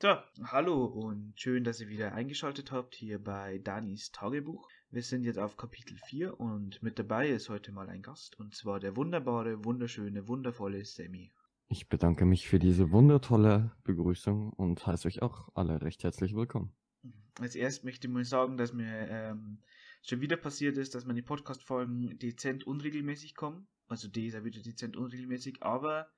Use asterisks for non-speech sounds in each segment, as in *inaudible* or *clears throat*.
So, hallo und schön, dass ihr wieder eingeschaltet habt hier bei Danis Tagebuch. Wir sind jetzt auf Kapitel 4 und mit dabei ist heute mal ein Gast und zwar der wunderbare, wunderschöne, wundervolle Sammy. Ich bedanke mich für diese wundertolle Begrüßung und heiße euch auch alle recht herzlich willkommen. Als erstes möchte ich mal sagen, dass mir ähm, schon wieder passiert ist, dass meine Podcast-Folgen dezent unregelmäßig kommen. Also die ist ja wieder dezent unregelmäßig, aber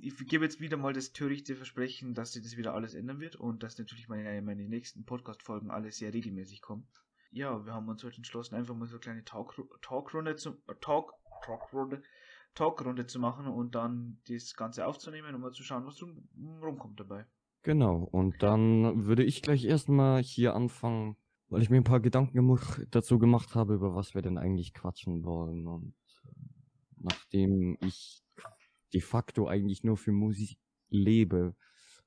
ich gebe jetzt wieder mal das törichte Versprechen, dass sich das wieder alles ändern wird und dass natürlich meine, meine nächsten Podcast-Folgen alle sehr regelmäßig kommen. Ja, wir haben uns heute entschlossen, einfach mal so eine kleine Talkrunde zu, äh, Talk, Talkrunde, Talkrunde zu machen und dann das Ganze aufzunehmen und mal zu schauen, was rum, rumkommt dabei. Genau, und dann würde ich gleich erstmal hier anfangen, weil ich mir ein paar Gedanken dazu gemacht habe, über was wir denn eigentlich quatschen wollen. Und äh, nachdem ich de facto eigentlich nur für Musik lebe,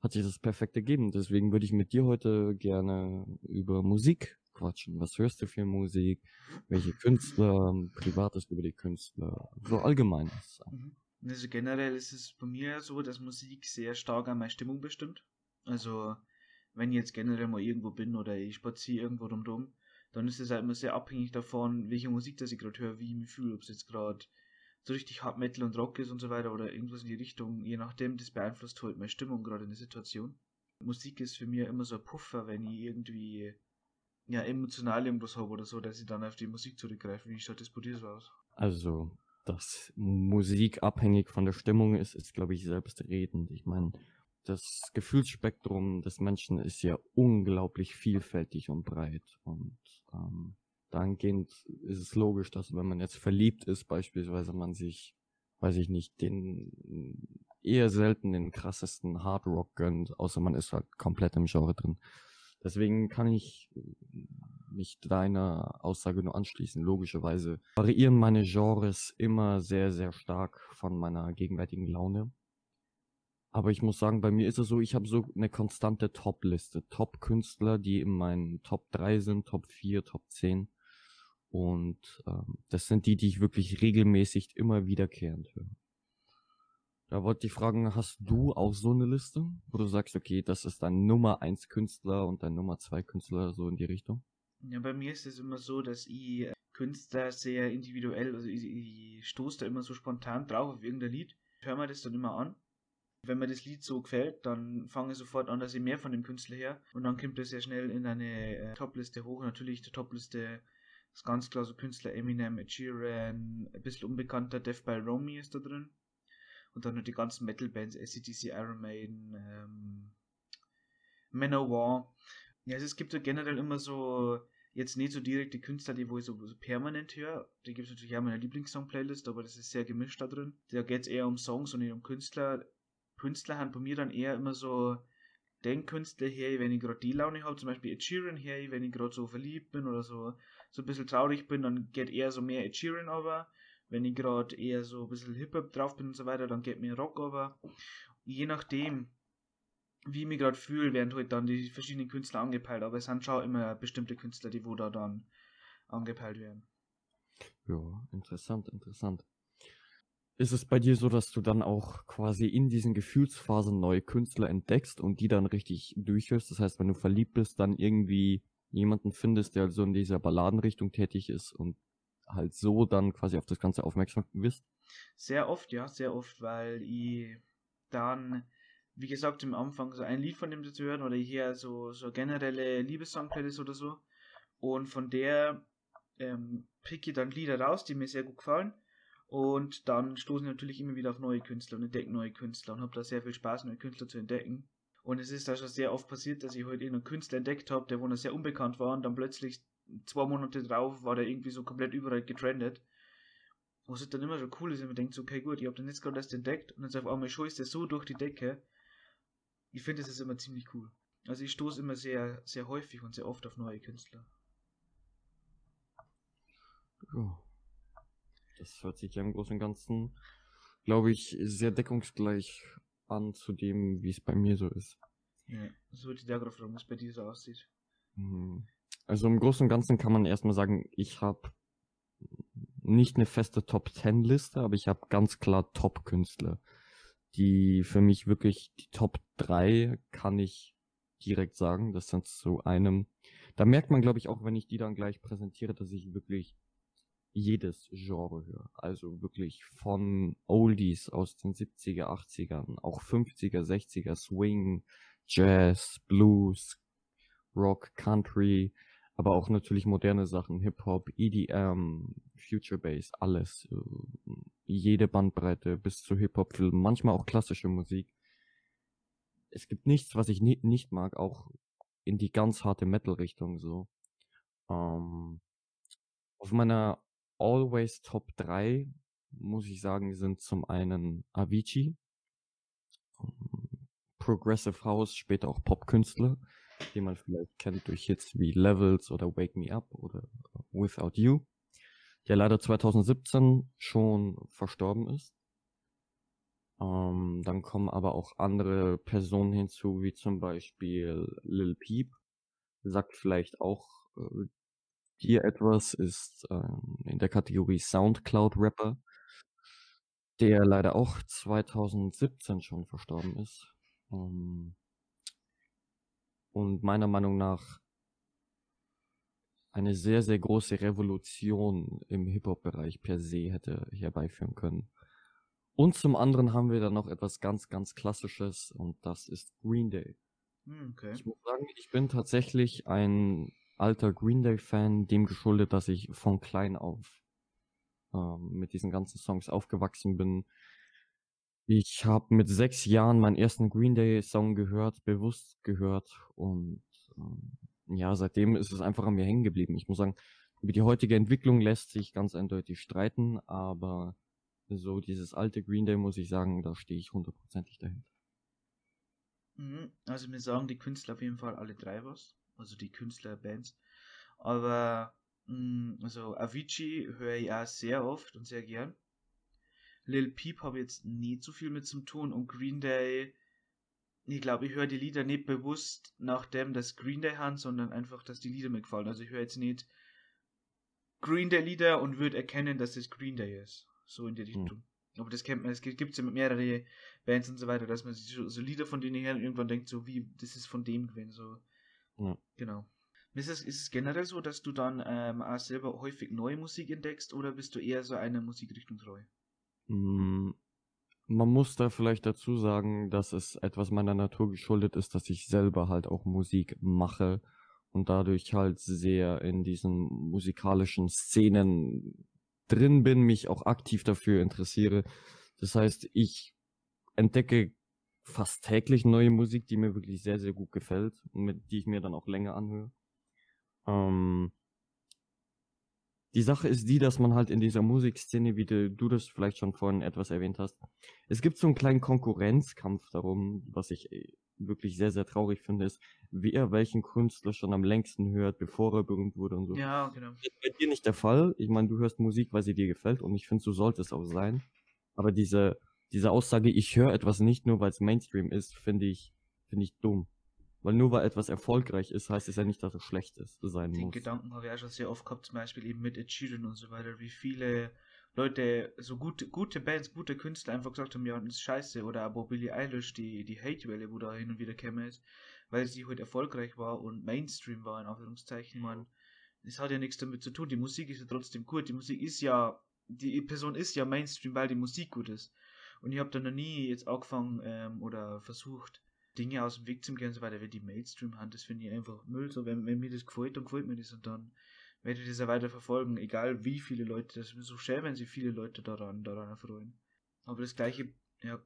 hat sich das perfekt ergeben. Deswegen würde ich mit dir heute gerne über Musik quatschen. Was hörst du für Musik? Welche Künstler? Privates über die Künstler? So allgemeines. Mhm. Also generell ist es bei mir so, dass Musik sehr stark an meine Stimmung bestimmt. Also wenn ich jetzt generell mal irgendwo bin oder ich spaziere irgendwo drumherum, dann ist es halt immer sehr abhängig davon, welche Musik das ich gerade höre, wie ich mich fühle, ob es jetzt gerade so richtig Hard Metal und Rock ist und so weiter oder irgendwas in die Richtung, je nachdem, das beeinflusst halt meine Stimmung gerade in der Situation. Musik ist für mich immer so ein Puffer, wenn ich irgendwie ja emotional irgendwas habe oder so, dass ich dann auf die Musik zurückgreife. Wie schaut das bei dir so aus? Also, dass Musik abhängig von der Stimmung ist, ist, glaube ich, selbstredend. Ich meine, das Gefühlsspektrum des Menschen ist ja unglaublich vielfältig und breit und ähm, dahingehend ist es logisch, dass wenn man jetzt verliebt ist, beispielsweise man sich, weiß ich nicht, den eher selten den krassesten Hard Rock gönnt, außer man ist halt komplett im Genre drin. Deswegen kann ich mich deiner Aussage nur anschließen. Logischerweise variieren meine Genres immer sehr, sehr stark von meiner gegenwärtigen Laune. Aber ich muss sagen, bei mir ist es so, ich habe so eine konstante Top-Liste. Top-Künstler, die in meinen Top 3 sind, Top 4, Top 10. Und ähm, das sind die, die ich wirklich regelmäßig immer wiederkehrend höre. Da wollte ich fragen, hast du auch so eine Liste, wo du sagst, okay, das ist dein Nummer 1 Künstler und dein Nummer 2 Künstler, so in die Richtung? Ja, bei mir ist es immer so, dass ich äh, Künstler sehr individuell, also ich, ich stoße da immer so spontan drauf auf irgendein Lied, höre mir das dann immer an. Wenn mir das Lied so gefällt, dann fange ich sofort an, dass ich mehr von dem Künstler her und dann kommt das sehr schnell in eine äh, Topliste hoch. Natürlich die Topliste ist ganz klar so Künstler Eminem, Ed Sheeran, ein bisschen unbekannter Death by Romy ist da drin. Und dann noch die ganzen Metal-Bands, ACDC, Iron Maiden, ähm, Manowar. Ja, also es gibt so generell immer so, jetzt nicht so direkt die Künstler, die wo ich so, so permanent höre. Die gibt es natürlich auch meine Lieblingssong-Playlist, aber das ist sehr gemischt da drin. Da geht es eher um Songs und nicht um Künstler. Künstler haben bei mir dann eher immer so den Künstler her, wenn ich gerade die Laune habe, zum Beispiel Ed Sheeran her, wenn ich gerade so verliebt bin oder so so ein bisschen traurig bin, dann geht eher so mehr Ed Sheeran over. Wenn ich gerade eher so ein bisschen Hip-Hop drauf bin und so weiter, dann geht mir Rock over. Je nachdem, wie ich mich gerade fühle, werden halt dann die verschiedenen Künstler angepeilt. Aber es sind schon immer bestimmte Künstler, die wo da dann angepeilt werden. Ja, interessant, interessant. Ist es bei dir so, dass du dann auch quasi in diesen Gefühlsphasen neue Künstler entdeckst und die dann richtig durchhörst? Das heißt, wenn du verliebt bist, dann irgendwie jemanden findest, der so in dieser Balladenrichtung tätig ist und halt so dann quasi auf das Ganze aufmerksam wirst? Sehr oft, ja, sehr oft, weil ich dann, wie gesagt, am Anfang so ein Lied von dem zu hören oder hier so, so generelle Liebessong-Playlist oder so. Und von der ähm, pick ich dann Lieder raus, die mir sehr gut gefallen. Und dann stoßen ich natürlich immer wieder auf neue Künstler und entdecke neue Künstler und habe da sehr viel Spaß, neue Künstler zu entdecken. Und es ist da schon sehr oft passiert, dass ich heute irgendeinen Künstler entdeckt habe, der wohl sehr unbekannt war und dann plötzlich zwei Monate drauf war der irgendwie so komplett überall getrendet. Was dann immer schon cool ist, wenn man denkt, so, okay, gut, ich habe den jetzt gerade erst entdeckt und jetzt auf einmal schießt der so durch die Decke. Ich finde, das ist immer ziemlich cool. Also ich stoße immer sehr, sehr häufig und sehr oft auf neue Künstler. Ja. Das hört sich ja im Großen und Ganzen, glaube ich, sehr deckungsgleich an zu dem, wie es bei mir so ist. Ja, so würde ich da gerade fragen, was bei dir so aussieht. Mhm. Also im Großen und Ganzen kann man erstmal sagen, ich habe nicht eine feste Top 10 Liste, aber ich habe ganz klar Top Künstler, die für mich wirklich die Top 3 kann ich direkt sagen. Das sind zu einem, da merkt man, glaube ich, auch, wenn ich die dann gleich präsentiere, dass ich wirklich jedes Genre höre. Also wirklich von Oldies aus den 70er, 80ern, auch 50er, 60er, Swing, Jazz, Blues, Rock, Country, aber auch natürlich moderne Sachen, Hip-Hop, EDM, Future Bass, alles. Äh, jede Bandbreite bis zu Hip-Hop-Filmen, manchmal auch klassische Musik. Es gibt nichts, was ich nicht mag, auch in die ganz harte Metal-Richtung so. Ähm, auf meiner Always Top 3 muss ich sagen, sind zum einen Avicii, Progressive House, später auch Popkünstler den man vielleicht kennt durch Hits wie Levels oder Wake Me Up oder Without You, der leider 2017 schon verstorben ist. Ähm, dann kommen aber auch andere Personen hinzu, wie zum Beispiel Lil Peep, sagt vielleicht auch äh, dir etwas, ist ähm, in der Kategorie Soundcloud Rapper, der leider auch 2017 schon verstorben ist. Ähm, und meiner Meinung nach eine sehr, sehr große Revolution im Hip-Hop-Bereich per se hätte herbeiführen können. Und zum anderen haben wir dann noch etwas ganz, ganz Klassisches und das ist Green Day. Hm, okay. Ich muss sagen, ich bin tatsächlich ein alter Green Day-Fan, dem geschuldet, dass ich von klein auf ähm, mit diesen ganzen Songs aufgewachsen bin. Ich habe mit sechs Jahren meinen ersten Green Day Song gehört, bewusst gehört und ähm, ja, seitdem ist es einfach an mir hängen geblieben. Ich muss sagen, über die heutige Entwicklung lässt sich ganz eindeutig streiten, aber so dieses alte Green Day muss ich sagen, da stehe ich hundertprozentig dahinter. Mhm, also mir sagen die Künstler auf jeden Fall alle drei was, also die Künstlerbands. Aber mh, mm, also Avicii höre ich auch sehr oft und sehr gern. Lil Peep habe jetzt nie zu viel mit zum tun und Green Day, ich glaube, ich höre die Lieder nicht bewusst nach dem, dass Green Day haben, sondern einfach, dass die Lieder mir gefallen. Also ich höre jetzt nicht Green Day Lieder und würde erkennen, dass es Green Day ist. So in die hm. Richtung. Mhm. Aber das kennt man, es gibt es ja mit mehreren Bands und so weiter, dass man so, so Lieder von denen her irgendwann denkt, so wie, das ist von dem gewesen, so. Ja. Genau. Ist es, ist es generell so, dass du dann ähm, auch selber häufig neue Musik entdeckst oder bist du eher so einer Musikrichtung treu? Hm, man muss da vielleicht dazu sagen, dass es etwas meiner Natur geschuldet ist, dass ich selber halt auch Musik mache und dadurch halt sehr in diesen musikalischen Szenen drin bin, mich auch aktiv dafür interessiere. Das heißt, ich entdecke fast täglich neue Musik, die mir wirklich sehr, sehr gut gefällt und mit die ich mir dann auch länger anhöre. Ähm, die Sache ist die, dass man halt in dieser Musikszene, wie du, du das vielleicht schon vorhin etwas erwähnt hast, es gibt so einen kleinen Konkurrenzkampf darum, was ich äh, wirklich sehr, sehr traurig finde, ist, wer welchen Künstler schon am längsten hört, bevor er berühmt wurde und so. Ja, genau. Das ist bei dir nicht der Fall. Ich meine, du hörst Musik, weil sie dir gefällt und ich finde, so sollte es auch sein. Aber diese, diese Aussage, ich höre etwas nicht nur, weil es Mainstream ist, finde ich, finde ich dumm. Weil nur weil etwas erfolgreich ist, heißt es ja nicht, dass es schlecht ist, sein Den muss. Gedanken habe ich auch schon sehr oft gehabt, zum Beispiel eben mit Sheeran und so weiter, wie viele Leute, so gute, gute Bands, gute Künstler einfach gesagt haben, ja, das ist scheiße. Oder aber Billie Eilish, die, die Hate-Welle, wo da hin und wieder käme ist, weil sie halt erfolgreich war und Mainstream war, in Anführungszeichen. Man, das hat ja nichts damit zu tun. Die Musik ist ja trotzdem gut. Die Musik ist ja, die Person ist ja Mainstream, weil die Musik gut ist. Und ich habe dann noch nie jetzt angefangen ähm, oder versucht, Dinge aus dem Weg zu gehen und so weiter, wie die Mainstream haben, das finde ich einfach Müll. So, wenn, wenn mir das gefällt, dann gefällt mir das und dann werde ich das ja weiter verfolgen, egal wie viele Leute, das ist so schön, wenn sich viele Leute daran, daran erfreuen. Aber das gleiche, ja.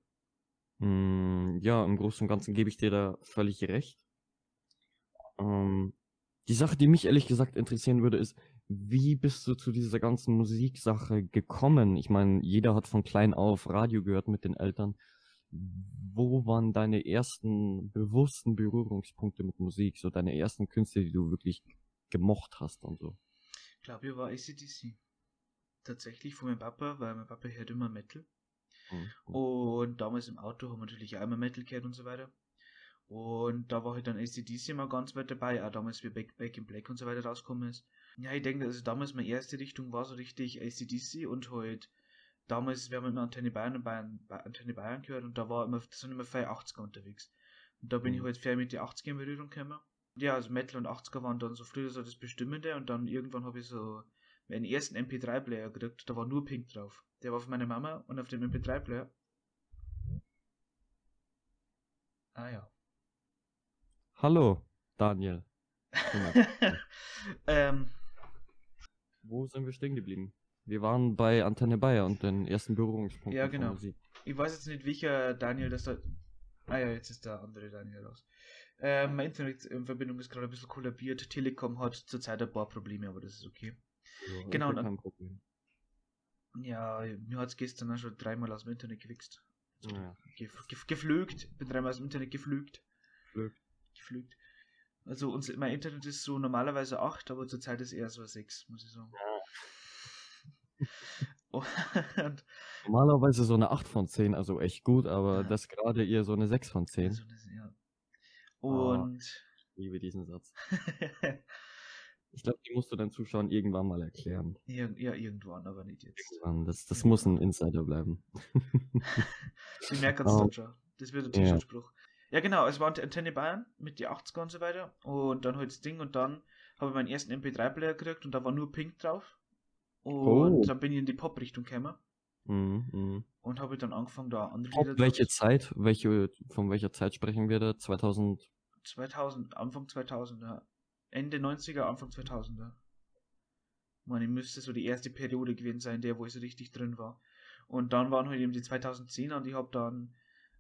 Mm, ja, im Großen und Ganzen gebe ich dir da völlig recht. Ähm, die Sache, die mich ehrlich gesagt interessieren würde, ist, wie bist du zu dieser ganzen Musiksache gekommen? Ich meine, jeder hat von klein auf Radio gehört mit den Eltern wo waren deine ersten bewussten Berührungspunkte mit Musik, so deine ersten Künste, die du wirklich gemocht hast und so? Ich glaube, ich war ACDC. Tatsächlich von meinem Papa, weil mein Papa hört immer Metal. Mhm. Und damals im Auto haben wir natürlich auch immer Metal gehört und so weiter. Und da war halt dann ACDC immer ganz weit dabei, auch damals wie Back, Back in Black und so weiter rausgekommen ist. Ja, ich denke, also damals meine erste Richtung war so richtig ACDC und halt damals, wir haben immer Antenne Bayern und Bayern, Antenne Bayern gehört und da war immer, das sind immer 80er unterwegs. Und da bin ich Mhm. halt fair mit den 80er in Berührung gekommen. Ja, also Metal und 80er waren dann so früher so das Bestimmende und dann irgendwann habe ich so meinen ersten MP3-Player gekriegt, da war nur Pink drauf. Der war von meiner Mama und auf dem MP3-Player. Ah ja. Hallo, Daniel. *laughs* ähm, Wo sind wir stehen geblieben? Wir waren bei Antenne Bayer und den ersten Berührungspunkten Ja, genau. Ich weiß jetzt nicht, welcher Daniel das da. Ah ja, jetzt ist der andere Daniel raus. Ähm, meine Internetverbindung ist gerade ein bisschen kollabiert. Telekom hat zurzeit ein paar Probleme, aber das ist okay. Ja, Genau, und-. Ja, mir hat es gestern auch schon dreimal aus dem Internet gewichst. Ja, Gef gef geflügt. Bin dreimal aus dem Internet geflügt. Glück. Geflügt. Also uns, mein Internet ist so normalerweise 8, aber zurzeit ist eher so 6, muss ich sagen. *laughs* Und Normalerweise so eine 8 von 10, also echt gut, aber Ja. das gerade eher so eine 6 von 10. also das, ja. Und Ich liebe diesen Satz. *laughs* Ich glaube, die musst du deinen Zuschauern irgendwann mal erklären. ja, ja, irgendwann, aber nicht jetzt. Irgendwann. Das, das muss ein Insider bleiben. *laughs* Sie merken es Oh. dann schon. Das wird ein Ja. T-Shirt-Spruch. Ja, genau, es war die Antenne Bayern mit die 80er und so weiter. Und dann halt das Ding und dann habe ich meinen ersten MP3-Player gekriegt und da war nur Pink drauf. Und Oh. dann bin ich in die Pop-Richtung gekommen Mhm, mhm. und habe dann angefangen, da andere Ob Lieder welche draus- Zeit, welche, von welcher Zeit sprechen wir da? 2000? 2000, Anfang 2000, ja. Ende 90er, Anfang 2000er. Man, ich müsste so die erste Periode gewesen sein, der, wo ich so richtig drin war. Und dann waren halt eben die 2010er und ich habe dann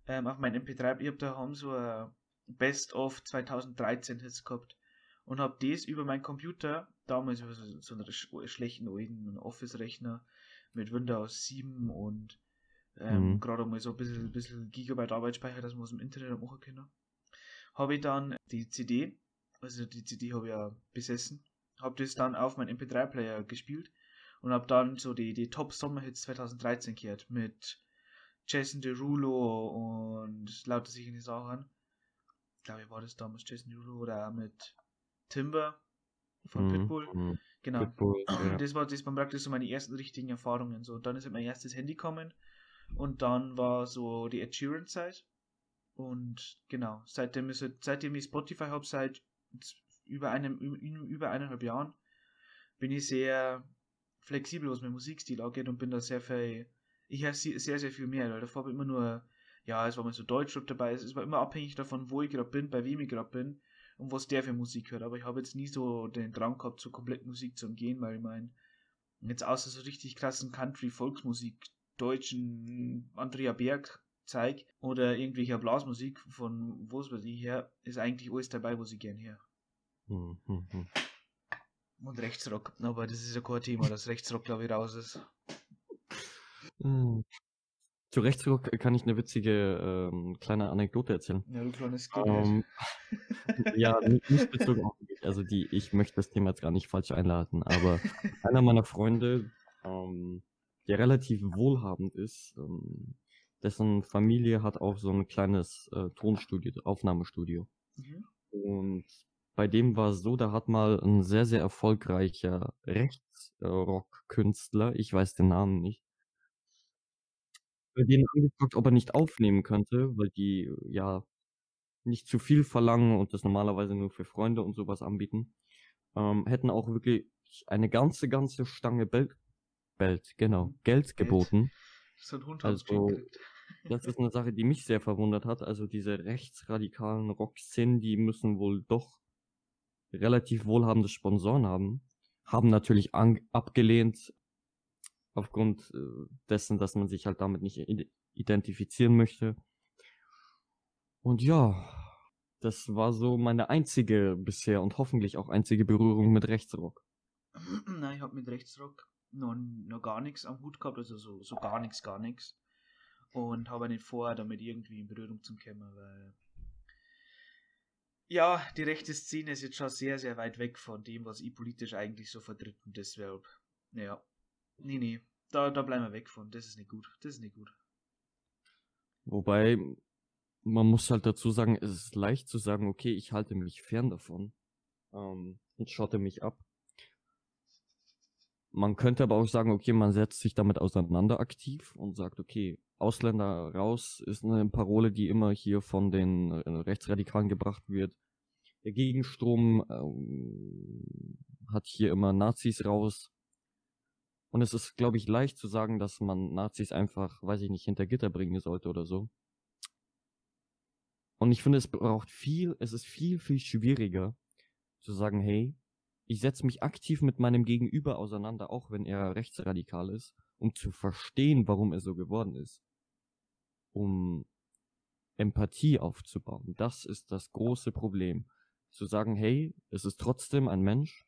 ähm, auf meinem MP3, ich habe da haben so ein Best of 2013 Hits gehabt und habe das über meinen Computer, damals über so, so einen sch schlechten alten Office-Rechner mit Windows 7 und ähm, Mhm. gerade mal so ein bisschen, bisschen Gigabyte Arbeitsspeicher, dass man aus dem Internet machen können habe ich dann die CD, also die CD habe ich ja besessen, habe das dann auf meinen MP3-Player gespielt und habe dann so die, die Top-Sommerhits 2013 gehört mit Jason Derulo und lauter solche Sachen. Ich glaube, war das damals Jason Derulo oder mit Timber von Mhm, Pitbull. mhm. Genau. Pitbull, ja. Das war das waren praktisch so meine ersten richtigen Erfahrungen. So, dann ist halt mein erstes Handy gekommen und dann war so die Ed Sheeran Zeit. Und genau, seitdem ist halt- seitdem ich Spotify habe, seit über einem über eineinhalb Jahren, bin ich sehr flexibel, was mein Musikstil angeht und bin da sehr viel, ich sie- sehr, sehr viel mehr, weil davor habe ich immer nur, ja, es war mal so Deutschrap dabei, es war immer abhängig davon, wo ich gerade bin, bei wem ich gerade bin und was der für Musik hört, aber ich habe jetzt nie so den Drang gehabt, so komplett Musik zu umgehen, weil ich meine, jetzt außer so richtig krassen Country-Volksmusik, deutschen Andrea Berg zeig oder irgendwelcher Blasmusik von wo es weiß ich her, ist eigentlich alles dabei, was ich gern her. Mhm, mhm, mhm. Und Rechtsrock, aber das ist ja kein Thema, dass Rechtsrock glaube ich raus ist. Mhm. Zu Rechtsrock kann ich eine witzige ähm, kleine Anekdote erzählen. Ja, du kleines Ähm, *laughs* ja, nicht, nicht bezogen auf mich. Also die, ich möchte das Thema jetzt gar nicht falsch einladen, aber einer meiner Freunde, ähm, der relativ wohlhabend ist, ähm, dessen Familie hat auch so ein kleines äh, Tonstudio, Aufnahmestudio. Mhm. Und bei dem war es so, da hat mal ein sehr, sehr erfolgreicher Rechtsrock-Künstler, ich weiß den Namen nicht, bei denen angefragt, ob er nicht aufnehmen könnte, weil die ja nicht zu viel verlangen und das normalerweise nur für Freunde und sowas anbieten. Ähm, hätten auch wirklich eine ganze, ganze Stange Belt, Belt, genau, Geld geboten. So ein Hund Also-. Das ist eine Sache, die mich sehr verwundert hat. Also diese rechtsradikalen Rockszenen, die müssen wohl doch relativ wohlhabende Sponsoren haben. Haben natürlich abgelehnt, aufgrund äh, dessen, dass man sich halt damit nicht ide- identifizieren möchte. Und ja, das war so meine einzige bisher und hoffentlich auch einzige Berührung mit Rechtsrock. *clears throat* Nein, ich habe mit Rechtsrock noch, noch gar nichts am Hut gehabt, also so, so gar nichts, gar nichts. Und habe nicht vor, damit irgendwie in Berührung zu kommen, weil ja, die rechte Szene ist jetzt schon sehr, sehr weit weg von dem, was ich politisch eigentlich so vertritt und deshalb, ja, nee, nee, da, da bleiben wir weg von, das ist nicht gut, das ist nicht gut. Wobei, man muss halt dazu sagen, es ist leicht zu sagen, okay, ich halte mich fern davon ähm, und schotte mich ab. Man könnte aber auch sagen, okay, man setzt sich damit auseinander aktiv und sagt, okay, Ausländer raus ist eine Parole, die immer hier von den äh, Rechtsradikalen gebracht wird. Der Gegenstrom ähm, hat hier immer Nazis raus. Und es ist, glaube ich, leicht zu sagen, dass man Nazis einfach, weiß ich nicht, hinter Gitter bringen sollte oder so. Und ich finde, es braucht viel, es ist viel, viel schwieriger zu sagen, hey, ich setze mich aktiv mit meinem Gegenüber auseinander, auch wenn er rechtsradikal ist, um zu verstehen, warum er so geworden ist. Um Empathie aufzubauen. Das ist das große Problem. Zu sagen, hey, es ist trotzdem ein Mensch,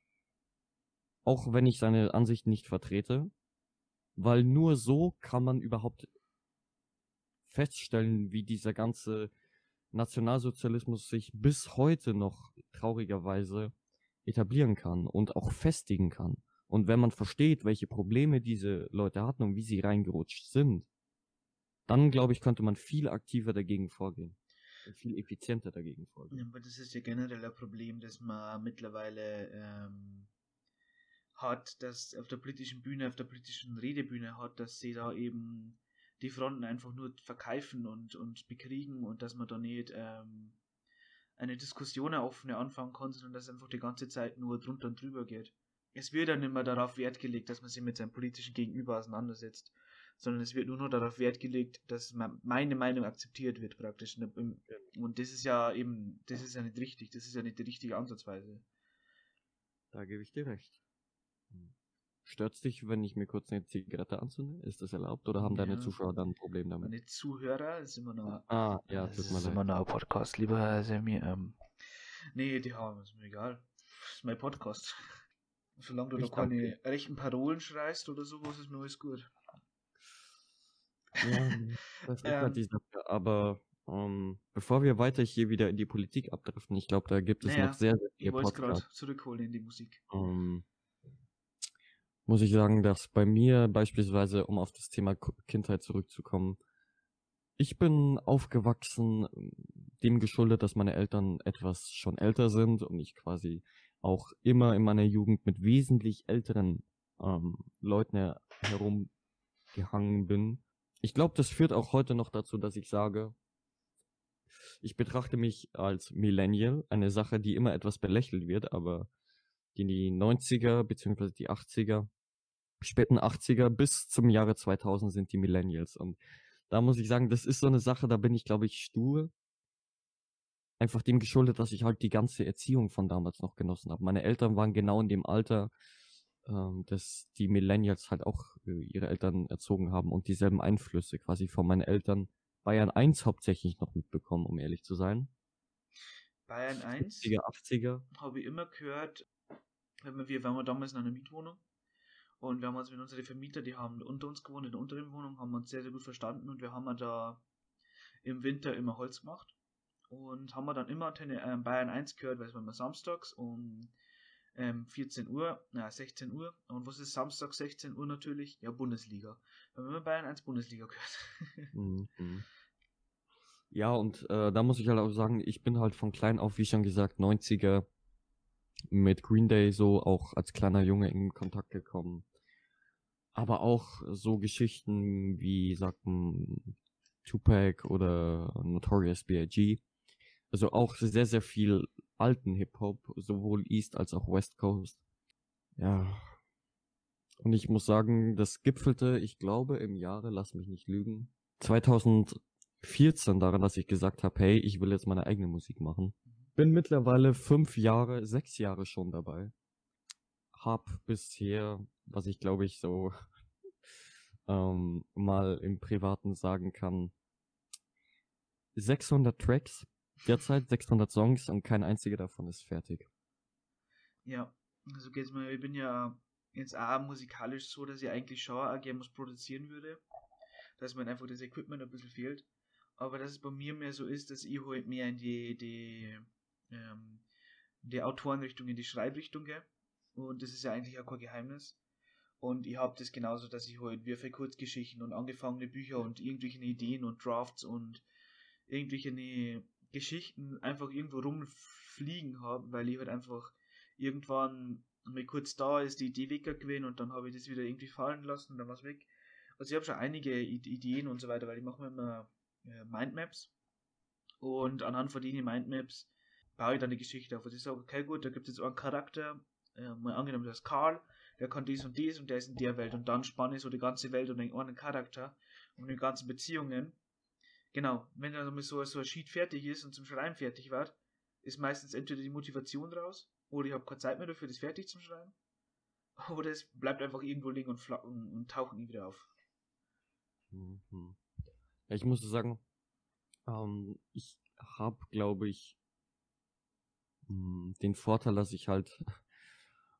auch wenn ich seine Ansicht nicht vertrete, weil nur so kann man überhaupt feststellen, wie dieser ganze Nationalsozialismus sich bis heute noch traurigerweise etablieren kann und auch festigen kann. Und wenn man versteht, welche Probleme diese Leute hatten und wie sie reingerutscht sind, dann glaube ich, könnte man viel aktiver dagegen vorgehen. Und viel effizienter dagegen vorgehen. Aber das ist ja generell ein Problem, das man mittlerweile ähm, hat, dass auf der politischen Bühne, auf der politischen Redebühne hat, dass sie da eben die Fronten einfach nur verkeifen und, und bekriegen und dass man da nicht ähm, eine Diskussion, eine offene anfangen kann, sondern dass einfach die ganze Zeit nur drunter und drüber geht. Es wird dann immer darauf Wert gelegt, dass man sich mit seinem politischen Gegenüber auseinandersetzt, sondern es wird nur noch darauf Wert gelegt, dass meine Meinung akzeptiert wird praktisch. Und das ist ja eben, das ist ja nicht richtig, das ist ja nicht die richtige Ansatzweise. Da gebe ich dir recht. Stört's dich, wenn ich mir kurz eine Zigarette anzünde? Ist das erlaubt oder haben ja. deine Zuschauer dann ein Problem damit? Meine Zuhörer ist immer noch. Ah, ja, tut mir leid. immer noch ein Podcast, lieber Sammy. Ähm, nee, die haben es mir egal. Das ist mein Podcast. Solange du ich da keine rechten Parolen schreist oder sowas, ist mir alles gut. Ja, *laughs* das ist halt ähm, die Sache. Aber um, ähm, bevor wir weiter hier wieder in die Politik abdriften, ich glaube, da gibt es naja, noch sehr, sehr viele Ich wollte gerade zurückholen in die Musik. Um, muss ich sagen, dass bei mir beispielsweise, um auf das Thema Kindheit zurückzukommen, ich bin aufgewachsen, dem geschuldet, dass meine Eltern etwas schon älter sind und ich quasi auch immer in meiner Jugend mit wesentlich älteren ähm, Leuten herumgehangen bin. Ich glaube, das führt auch heute noch dazu, dass ich sage, ich betrachte mich als Millennial, eine Sache, die immer etwas belächelt wird, aber die 90er bzw. die 80er späten 80er bis zum Jahre 2000 sind die Millennials. Und da muss ich sagen, das ist so eine Sache, da bin ich, glaube ich, stur. Einfach dem geschuldet, dass ich halt die ganze Erziehung von damals noch genossen habe. Meine Eltern waren genau in dem Alter, ähm, dass die Millennials halt auch äh, ihre Eltern erzogen haben und dieselben Einflüsse quasi von meinen Eltern Bayern 1 hauptsächlich noch mitbekommen, um ehrlich zu sein. Bayern 1? 70er, 80er. Habe ich immer gehört, wir waren damals in einer Mietwohnung und wir haben uns mit unseren Vermieter, die haben unter uns gewohnt, in der unteren Wohnung, haben uns sehr, sehr gut verstanden und wir haben da im Winter immer Holz gemacht. Und haben wir dann immer Antenne äh, Bayern 1 gehört, weil es war immer samstags um ähm, 14 Uhr, na 16 Uhr. Und was ist Samstag 16 Uhr natürlich? Ja, Bundesliga. Wir haben immer Bayern 1 Bundesliga gehört. *laughs* mhm. Ja, und äh, da muss ich halt auch sagen, ich bin halt von klein auf, wie schon gesagt, 90er mit Green Day so auch als kleiner Junge in Kontakt gekommen. Aber auch so Geschichten wie, sagten Tupac oder Notorious B.I.G. Also auch sehr, sehr viel alten Hip-Hop, sowohl East als auch West Coast. Ja. Und ich muss sagen, das gipfelte, ich glaube, im Jahre, lass mich nicht lügen, 2014 daran, dass ich gesagt habe, hey, ich will jetzt meine eigene Musik machen bin mittlerweile fünf Jahre, sechs Jahre schon dabei. Hab bisher, was ich glaube ich so *laughs* ähm, mal im Privaten sagen kann, 600 Tracks, derzeit 600 Songs und kein einziger davon ist fertig. Ja, also geht's mir, ich bin ja jetzt auch musikalisch so, dass ich eigentlich schon auch gerne was produzieren würde, dass mir einfach das Equipment ein bisschen fehlt. Aber dass es bei mir mehr so ist, dass ich halt mehr in die, die ähm, die Autorenrichtung in die Schreibrichtung gehe. Und das ist ja eigentlich auch kein Geheimnis. Und ich habe das genauso, dass ich halt wie für Kurzgeschichten und angefangene Bücher und irgendwelche Ideen und Drafts und irgendwelche Geschichten einfach irgendwo rumfliegen habe, weil ich halt einfach irgendwann mal kurz da ist, die Idee weggegangen und dann habe ich das wieder irgendwie fallen lassen und dann war es weg. Also ich habe schon einige Ideen und so weiter, weil ich mache mir immer äh, Mindmaps und anhand von den Mindmaps baue ich dann die Geschichte auf. Also ich sage, okay, gut, da gibt es jetzt einen Charakter, äh, mal angenommen, das ist Karl, der kann dies und dies und der ist in der Welt und dann spanne ich so die ganze Welt und den einen Charakter und die ganzen Beziehungen. Genau, wenn dann so, so ein Sheet fertig ist und zum Schreiben fertig wird, ist meistens entweder die Motivation raus oder ich habe keine Zeit mehr dafür, das fertig zu schreiben. *laughs* Oder es bleibt einfach irgendwo liegen und, und, und taucht nie wieder auf. Mhm. Ich muss sagen, ähm, ich habe, glaube ich, den Vorteil, dass ich halt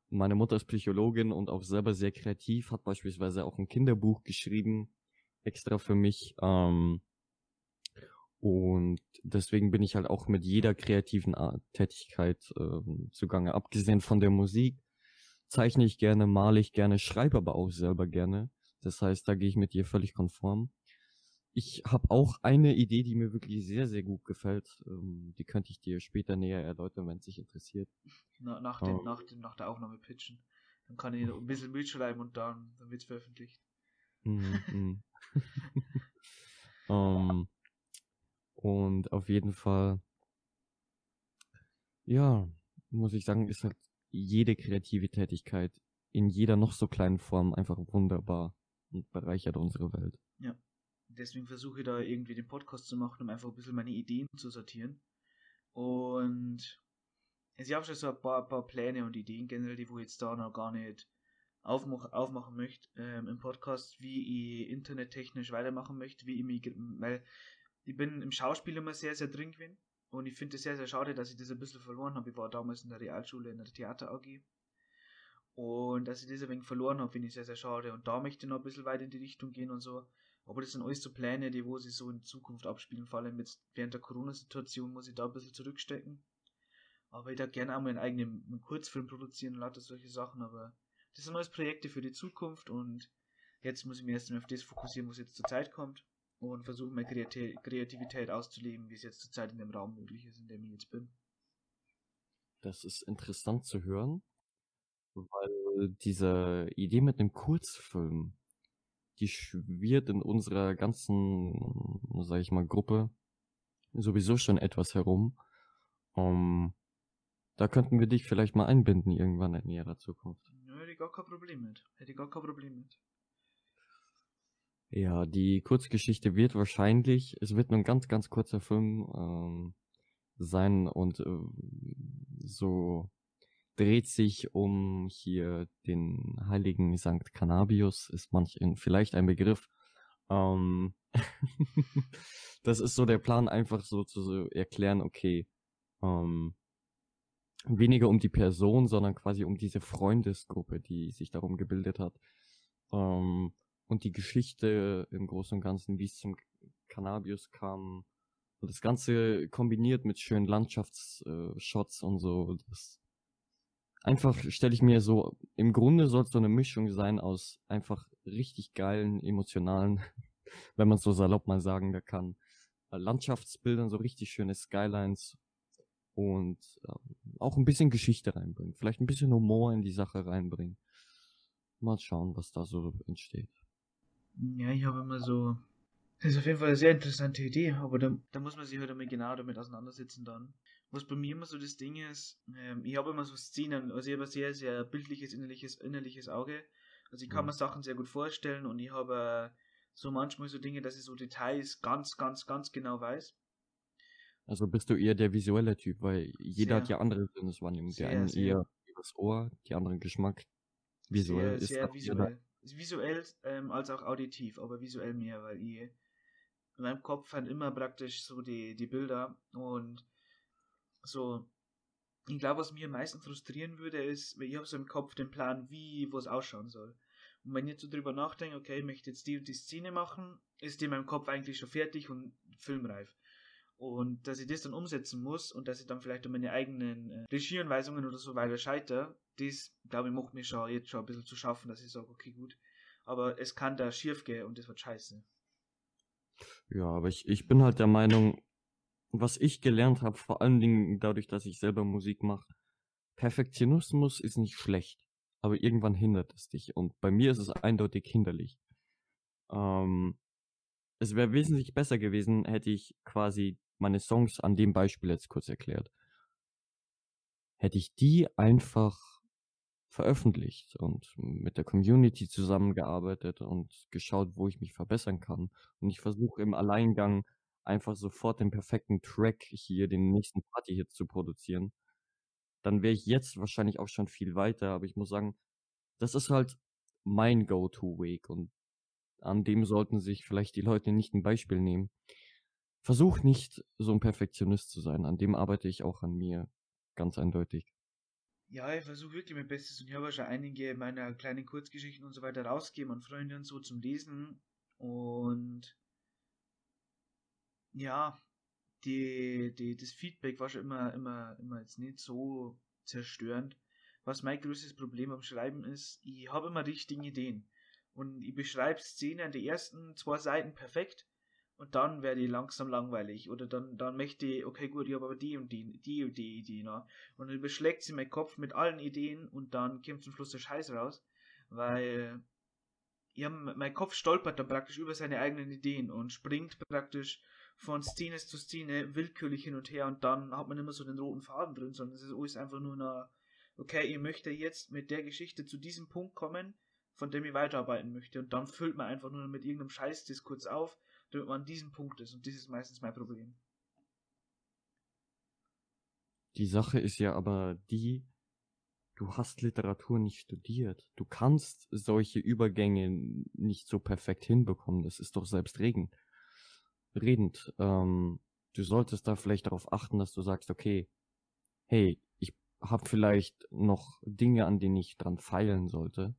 meine Mutter ist Psychologin und auch selber sehr kreativ, hat beispielsweise auch ein Kinderbuch geschrieben, extra für mich. Ähm, und deswegen bin ich halt auch mit jeder kreativen Tätigkeit äh, zugange. Abgesehen von der Musik zeichne ich gerne, male ich gerne, schreibe aber auch selber gerne. Das heißt, da gehe ich mit dir völlig konform. Ich habe auch eine Idee, die mir wirklich sehr, sehr gut gefällt. Ähm, die könnte ich dir später näher erläutern, wenn es dich interessiert. Na, nach, dem, oh. nach, dem, nach der Aufnahme pitchen. Dann kann ich ein bisschen mitschreiben und dann, dann wird es veröffentlicht. Mm, um, *laughs* und auf jeden Fall, ja, muss ich sagen, ist halt jede kreative Tätigkeit in jeder noch so kleinen Form einfach wunderbar und bereichert unsere Welt. Deswegen versuche ich da irgendwie den Podcast zu machen, um einfach ein bisschen meine Ideen zu sortieren. Und ich habe schon so ein paar, paar Pläne und Ideen generell, die ich jetzt da noch gar nicht aufmach, aufmachen möchte ähm, im Podcast, wie ich internettechnisch weitermachen möchte, wie ich mich, weil ich bin im Schauspiel immer sehr, sehr drin gewesen. Und ich finde es sehr, sehr schade, dass ich das ein bisschen verloren habe. Ich war damals in der Realschule in der Theater AG. Und dass ich das ein wenig verloren habe, finde ich sehr, sehr schade. Und da möchte ich noch ein bisschen weiter in die Richtung gehen und so. Aber das sind alles so Pläne, die wo sich so in Zukunft abspielen. Vor allem jetzt während der Corona-Situation muss ich da ein bisschen zurückstecken. Aber ich da gerne auch mal einen eigenen Kurzfilm produzieren, lauter solche Sachen. Aber das sind alles Projekte für die Zukunft und jetzt muss ich mich erst mal auf das fokussieren, was jetzt zur Zeit kommt und versuchen, meine Kreativität auszuleben, wie es jetzt zurzeit in dem Raum möglich ist, in dem ich jetzt bin. Das ist interessant zu hören, weil diese Idee mit einem Kurzfilm, die schwirrt in unserer ganzen, sag ich mal, Gruppe sowieso schon etwas herum. Um, da könnten wir dich vielleicht mal einbinden irgendwann in näherer Zukunft. Nö, hätte ich gar kein Problem mit. Hätte ich gar kein Problem mit. Ja, die Kurzgeschichte wird wahrscheinlich, es wird nur ein ganz, ganz kurzer Film ähm, sein und äh, so dreht sich um hier den heiligen Sankt Cannabius, ist manch vielleicht ein Begriff. Ähm, *laughs* das ist so der Plan, einfach so zu erklären, okay, ähm, weniger um die Person, sondern quasi um diese Freundesgruppe, die sich darum gebildet hat. Ähm, und die Geschichte im Großen und Ganzen, wie es zum Cannabis kam. Und das Ganze kombiniert mit schönen Landschaftsshots und so. Das einfach stelle ich mir so, im Grunde soll es so eine Mischung sein aus einfach richtig geilen, emotionalen, *laughs* wenn man so salopp mal sagen kann, äh, Landschaftsbildern, so richtig schöne Skylines und äh, auch ein bisschen Geschichte reinbringen. Vielleicht ein bisschen Humor in die Sache reinbringen. Mal schauen, was da so entsteht. Ja, ich habe immer so. Das ist auf jeden Fall eine sehr interessante Idee, aber da, da muss man sich halt einmal genau damit auseinandersetzen dann. Was bei mir immer so das Ding ist, ähm, ich habe immer so Szenen, also ich habe ein sehr, sehr bildliches, innerliches, innerliches Auge. Also ich kann mhm. mir Sachen sehr gut vorstellen und ich habe äh, so manchmal so Dinge, dass ich so Details ganz, ganz, ganz genau weiß. Also bist du eher der visuelle Typ, weil jeder sehr, hat ja andere Sinneswahrnehmungen. Der einen eher übers Ohr, die anderen Geschmack. Visuell sehr, ist sehr visuell visuell ähm, als auch auditiv, aber visuell mehr, weil ich in meinem Kopf fand immer praktisch so die, die Bilder und so. Ich glaube, was mich am meisten frustrieren würde, ist, weil ich habe so im Kopf den Plan, wie was ausschauen soll. Und wenn ich jetzt so drüber nachdenke, okay, ich möchte jetzt die und die Szene machen, ist die in meinem Kopf eigentlich schon fertig und filmreif. Und dass ich das dann umsetzen muss und dass ich dann vielleicht an meine eigenen äh, Regieanweisungen oder so weiter scheitere, das, glaube ich, macht mir schon jetzt schon ein bisschen zu schaffen, dass ich sage, okay, gut. Aber es kann da schief gehen und das wird scheiße. Ja, aber ich, ich bin halt der Meinung, was ich gelernt habe, vor allen Dingen dadurch, dass ich selber Musik mache, Perfektionismus ist nicht schlecht, aber irgendwann hindert es dich. Und bei mir ist es eindeutig hinderlich. Ähm, es wäre wesentlich besser gewesen, hätte ich quasi meine Songs an dem Beispiel jetzt kurz erklärt. Hätte ich die einfach veröffentlicht und mit der Community zusammengearbeitet und geschaut, wo ich mich verbessern kann. Und ich versuche im Alleingang einfach sofort den perfekten Track hier, den nächsten Party-Hit zu produzieren. Dann wäre ich jetzt wahrscheinlich auch schon viel weiter, aber ich muss sagen, das ist halt mein Go-To-Weg und an dem sollten sich vielleicht die Leute nicht ein Beispiel nehmen. Versuch nicht so ein Perfektionist zu sein. An dem arbeite ich auch an mir. Ganz eindeutig. Ja, ich versuche wirklich mein Bestes und ich habe schon einige meiner kleinen Kurzgeschichten und so weiter rausgegeben an Freunde und so zum Lesen. Und ja, die, die, das Feedback war schon immer, immer, immer jetzt nicht so zerstörend. Was mein größtes Problem am Schreiben ist, ich habe immer richtige Ideen. Und ich beschreibe Szenen die ersten zwei Seiten perfekt und dann werde ich langsam langweilig. Oder dann, dann möchte ich, okay, gut, ich habe aber die und die, die und die Idee noch. Und dann überschlägt sie mein Kopf mit allen Ideen und dann kommt zum Schluss der Scheiß raus. Weil, ja, mein Kopf stolpert dann praktisch über seine eigenen Ideen und springt praktisch von Szene zu Szene willkürlich hin und her und dann hat man immer so den roten Faden drin, sondern es ist alles einfach nur eine, okay, ihr möchtet jetzt mit der Geschichte zu diesem Punkt kommen, von dem ich weiterarbeiten möchte und dann füllt man einfach nur mit irgendeinem Scheißdiskurs auf, damit man an diesem Punkt ist. Und das ist meistens mein Problem. Die Sache ist ja aber die, du hast Literatur nicht studiert. Du kannst solche Übergänge nicht so perfekt hinbekommen. Das ist doch selbstredend. Redend. Ähm, du solltest da vielleicht darauf achten, dass du sagst, okay, hey, ich habe vielleicht noch Dinge, an denen ich dran feilen sollte.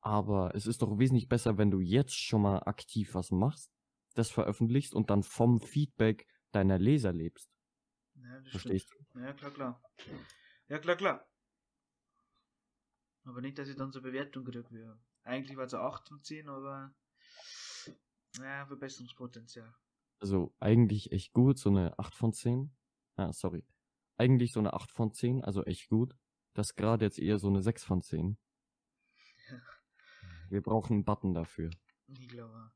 Aber es ist doch wesentlich besser, wenn du jetzt schon mal aktiv was machst, das veröffentlichst und dann vom Feedback deiner Leser lebst. Ja, das Verstehst stimmt. du? Ja, klar, klar. Ja, klar, klar. Aber nicht, dass ich dann so Bewertung kriege. Eigentlich war es 8 von 10, aber ja, Verbesserungspotenzial. Also eigentlich echt gut, so eine 8 von 10. Ah, sorry. Eigentlich so eine 8 von 10, also echt gut. Das gerade jetzt eher so eine 6 von 10. Ja. Wir brauchen einen Button dafür. Ich glaube.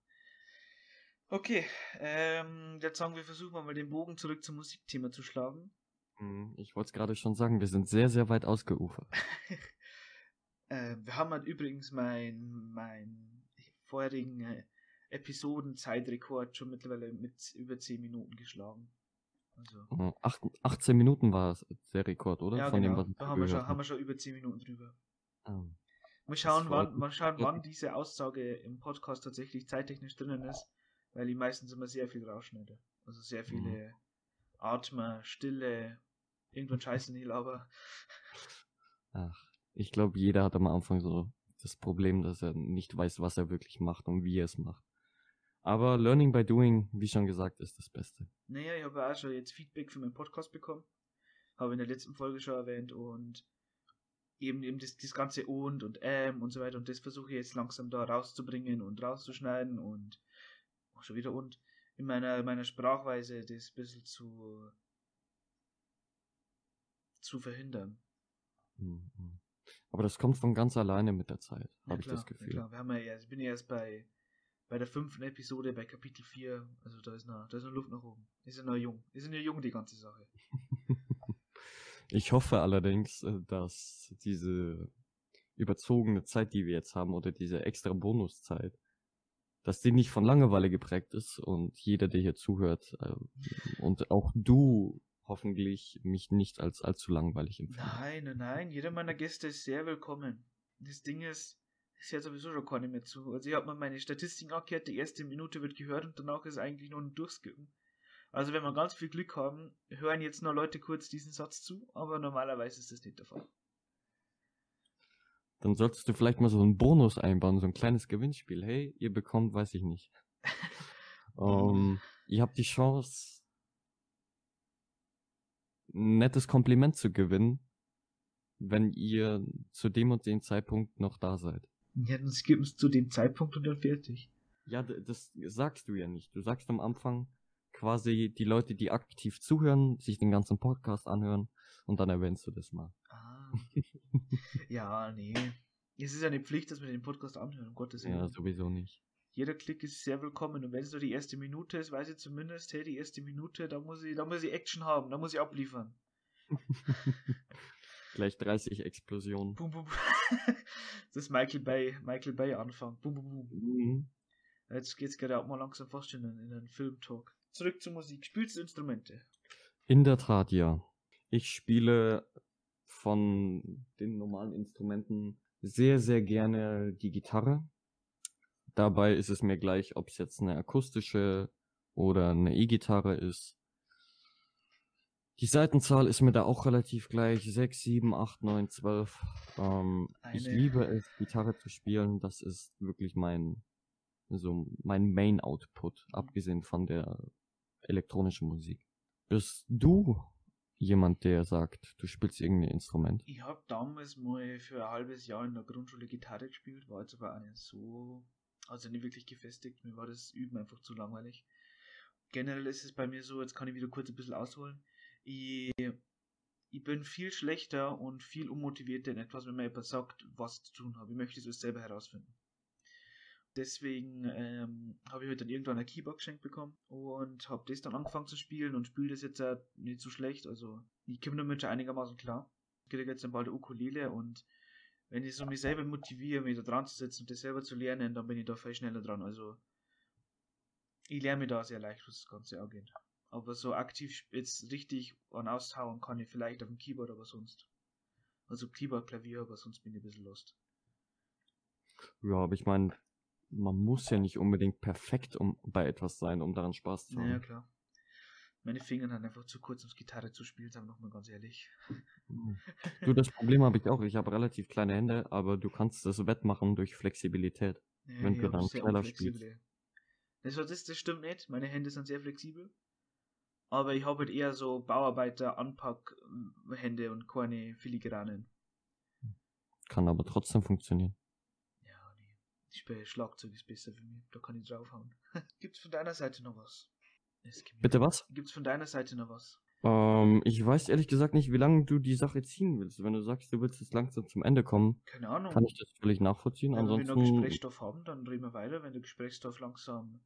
Okay, ähm, jetzt sagen wir, versuchen wir mal den Bogen zurück zum Musikthema zu schlagen. Hm, ich wollte es gerade schon sagen, wir sind sehr, sehr weit ausgeufert. *laughs* äh, wir haben halt übrigens mein, mein vorherigen äh, Episoden-Zeitrekord schon mittlerweile mit über 10 Minuten geschlagen. Also. 18 Minuten war der Rekord, oder? Ja, Von genau. Dem, da haben wir, schon, haben wir schon über 10 Minuten drüber. Oh. Mal schauen, wann, mal schauen, wann diese Aussage im Podcast tatsächlich zeittechnisch drinnen ist, weil ich meistens immer sehr viel rausschneide. Also sehr viele mhm. Atmer, Stille, irgendwann *laughs* Scheiße nicht, aber. Ach, ich glaube, jeder hat am Anfang so das Problem, dass er nicht weiß, was er wirklich macht und wie er es macht. Aber Learning by Doing, wie schon gesagt, ist das Beste. Naja, ich habe auch schon jetzt Feedback für meinen Podcast bekommen. Habe in der letzten Folge schon erwähnt und eben, eben das, das ganze und und ähm und so weiter und das versuche ich jetzt langsam da rauszubringen und rauszuschneiden und auch schon wieder und in meiner, meiner Sprachweise das ein bisschen zu zu verhindern. Mhm. Aber das kommt von ganz alleine mit der Zeit, ja, habe ich das Gefühl. Ja, klar. Wir haben ja ich bin ja erst bei, bei der fünften Episode, bei Kapitel 4, also da ist noch, da ist noch Luft nach oben. Ist ja noch jung. Ist ja jung, die ganze Sache. *laughs* Ich hoffe allerdings, äh, dass diese überzogene Zeit, die wir jetzt haben, oder diese extra Bonuszeit, dass die nicht von Langeweile geprägt ist und jeder, der hier zuhört, äh, und auch du hoffentlich mich nicht als allzu langweilig empfindest. Nein, nein, nein, jeder meiner Gäste ist sehr willkommen. Das Ding ist, ist ja sowieso schon keine mehr zu. Also ich habe mal meine Statistiken angehört, die erste Minute wird gehört und danach ist eigentlich nur ein Durchskippen. Also wenn wir ganz viel Glück haben, hören jetzt nur Leute kurz diesen Satz zu, aber normalerweise ist das nicht der Fall. Dann solltest du vielleicht mal so einen Bonus einbauen, so ein kleines Gewinnspiel. Hey, ihr bekommt, weiß ich nicht. um, *laughs* ähm, ihr habt die Chance, ein nettes Kompliment zu gewinnen, wenn ihr zu dem und dem Zeitpunkt noch da seid. Ja, dann skippen es zu dem Zeitpunkt und dann fertig. Ja, das sagst du ja nicht. Du sagst am Anfang, quasi die Leute, die aktiv zuhören, sich den ganzen Podcast anhören und dann erwähnst du das mal. Ah. ja, nee. Es ist ja eine Pflicht, dass wir den Podcast anhören, um Gottes Willen. Ja, sowieso nicht. Jeder Klick ist sehr willkommen und wenn es nur die erste Minute ist, weiß ich zumindest, hey, die erste Minute, da muss ich, da muss ich Action haben, da muss ich abliefern. *laughs* Gleich 30 Explosionen. Boom, boom, *laughs* das ist Michael Bay, Michael Bay Anfang. Boom, boom, boom. Mhm. Jetzt geht's gerade auch mal langsam fast in, in einen Filmtalk. Zurück zur Musik. Spielst du Instrumente? In der Tat, ja. Ich spiele von den normalen Instrumenten sehr, sehr gerne die Gitarre. Dabei ist es mir gleich, ob es jetzt eine akustische oder eine E-Gitarre ist. Die Seitenzahl ist mir da auch relativ gleich. 6, 7, 8, 9, 12. Ähm, ich liebe es, Gitarre zu spielen. Das ist wirklich mein, so mein Main Output, abgesehen von der elektronischen Musik. Bist du jemand, der sagt, du spielst irgendein Instrument? Ich habe damals mal für ein halbes Jahr in der Grundschule Gitarre gespielt, war jetzt aber auch nicht so, also nicht wirklich gefestigt. Mir war das Üben einfach zu langweilig. Generell ist es bei mir so, jetzt kann ich wieder kurz ein bisschen ausholen. Ich, ich bin viel schlechter und viel unmotivierter in etwas, wenn mir jemand sagt, was zu tun habe. Ich möchte es selber herausfinden. Deswegen ähm, habe ich heute dann irgendwann ein Keyboard geschenkt bekommen und habe das dann angefangen zu spielen und spiele das jetzt auch nicht so schlecht. Also ich komme damit schon einigermaßen klar. Ich kriege jetzt dann bald eine Ukulele und wenn ich so mich selber motiviere, mich da dran zu setzen und das selber zu lernen, dann bin ich da viel schneller dran. Also ich lerne mir da sehr leicht, was das Ganze angeht. Aber so aktiv jetzt richtig an aushauen kann ich vielleicht auf dem Keyboard, aber sonst. Also Keyboard, Klavier, aber sonst bin ich ein bisschen lost. Ja, aber ich meine, man muss ja nicht unbedingt perfekt um, bei etwas sein, um daran Spaß zu haben. Naja, klar. Meine Finger sind einfach zu kurz, um Gitarre zu spielen, sagen wir nochmal ganz ehrlich. Mhm. Du, das Problem habe ich auch. Ich habe relativ kleine Hände, aber du kannst das wettmachen durch Flexibilität. Ja, Wenn du dann schneller unflexible- Das, das, das stimmt nicht. Meine Hände sind sehr flexibel. Aber ich habe halt eher so Bauarbeiter, Anpack-Hände und keine filigranen. Kann aber trotzdem funktionieren. Ja, nee. Ich spiele Schlagzeug ist besser für mich. Da kann ich draufhauen. *laughs* Gibt's von deiner Seite noch was? Bitte was? Gibt's von deiner Seite noch was? Ähm, ich weiß ehrlich gesagt nicht, wie lange du die Sache ziehen willst. Wenn du sagst, du willst jetzt langsam zum Ende kommen, Keine Ahnung. kann ich das völlig nachvollziehen. Wenn wir noch Ansonsten, Gesprächsstoff haben, dann reden wir weiter. Wenn der Gesprächsstoff langsam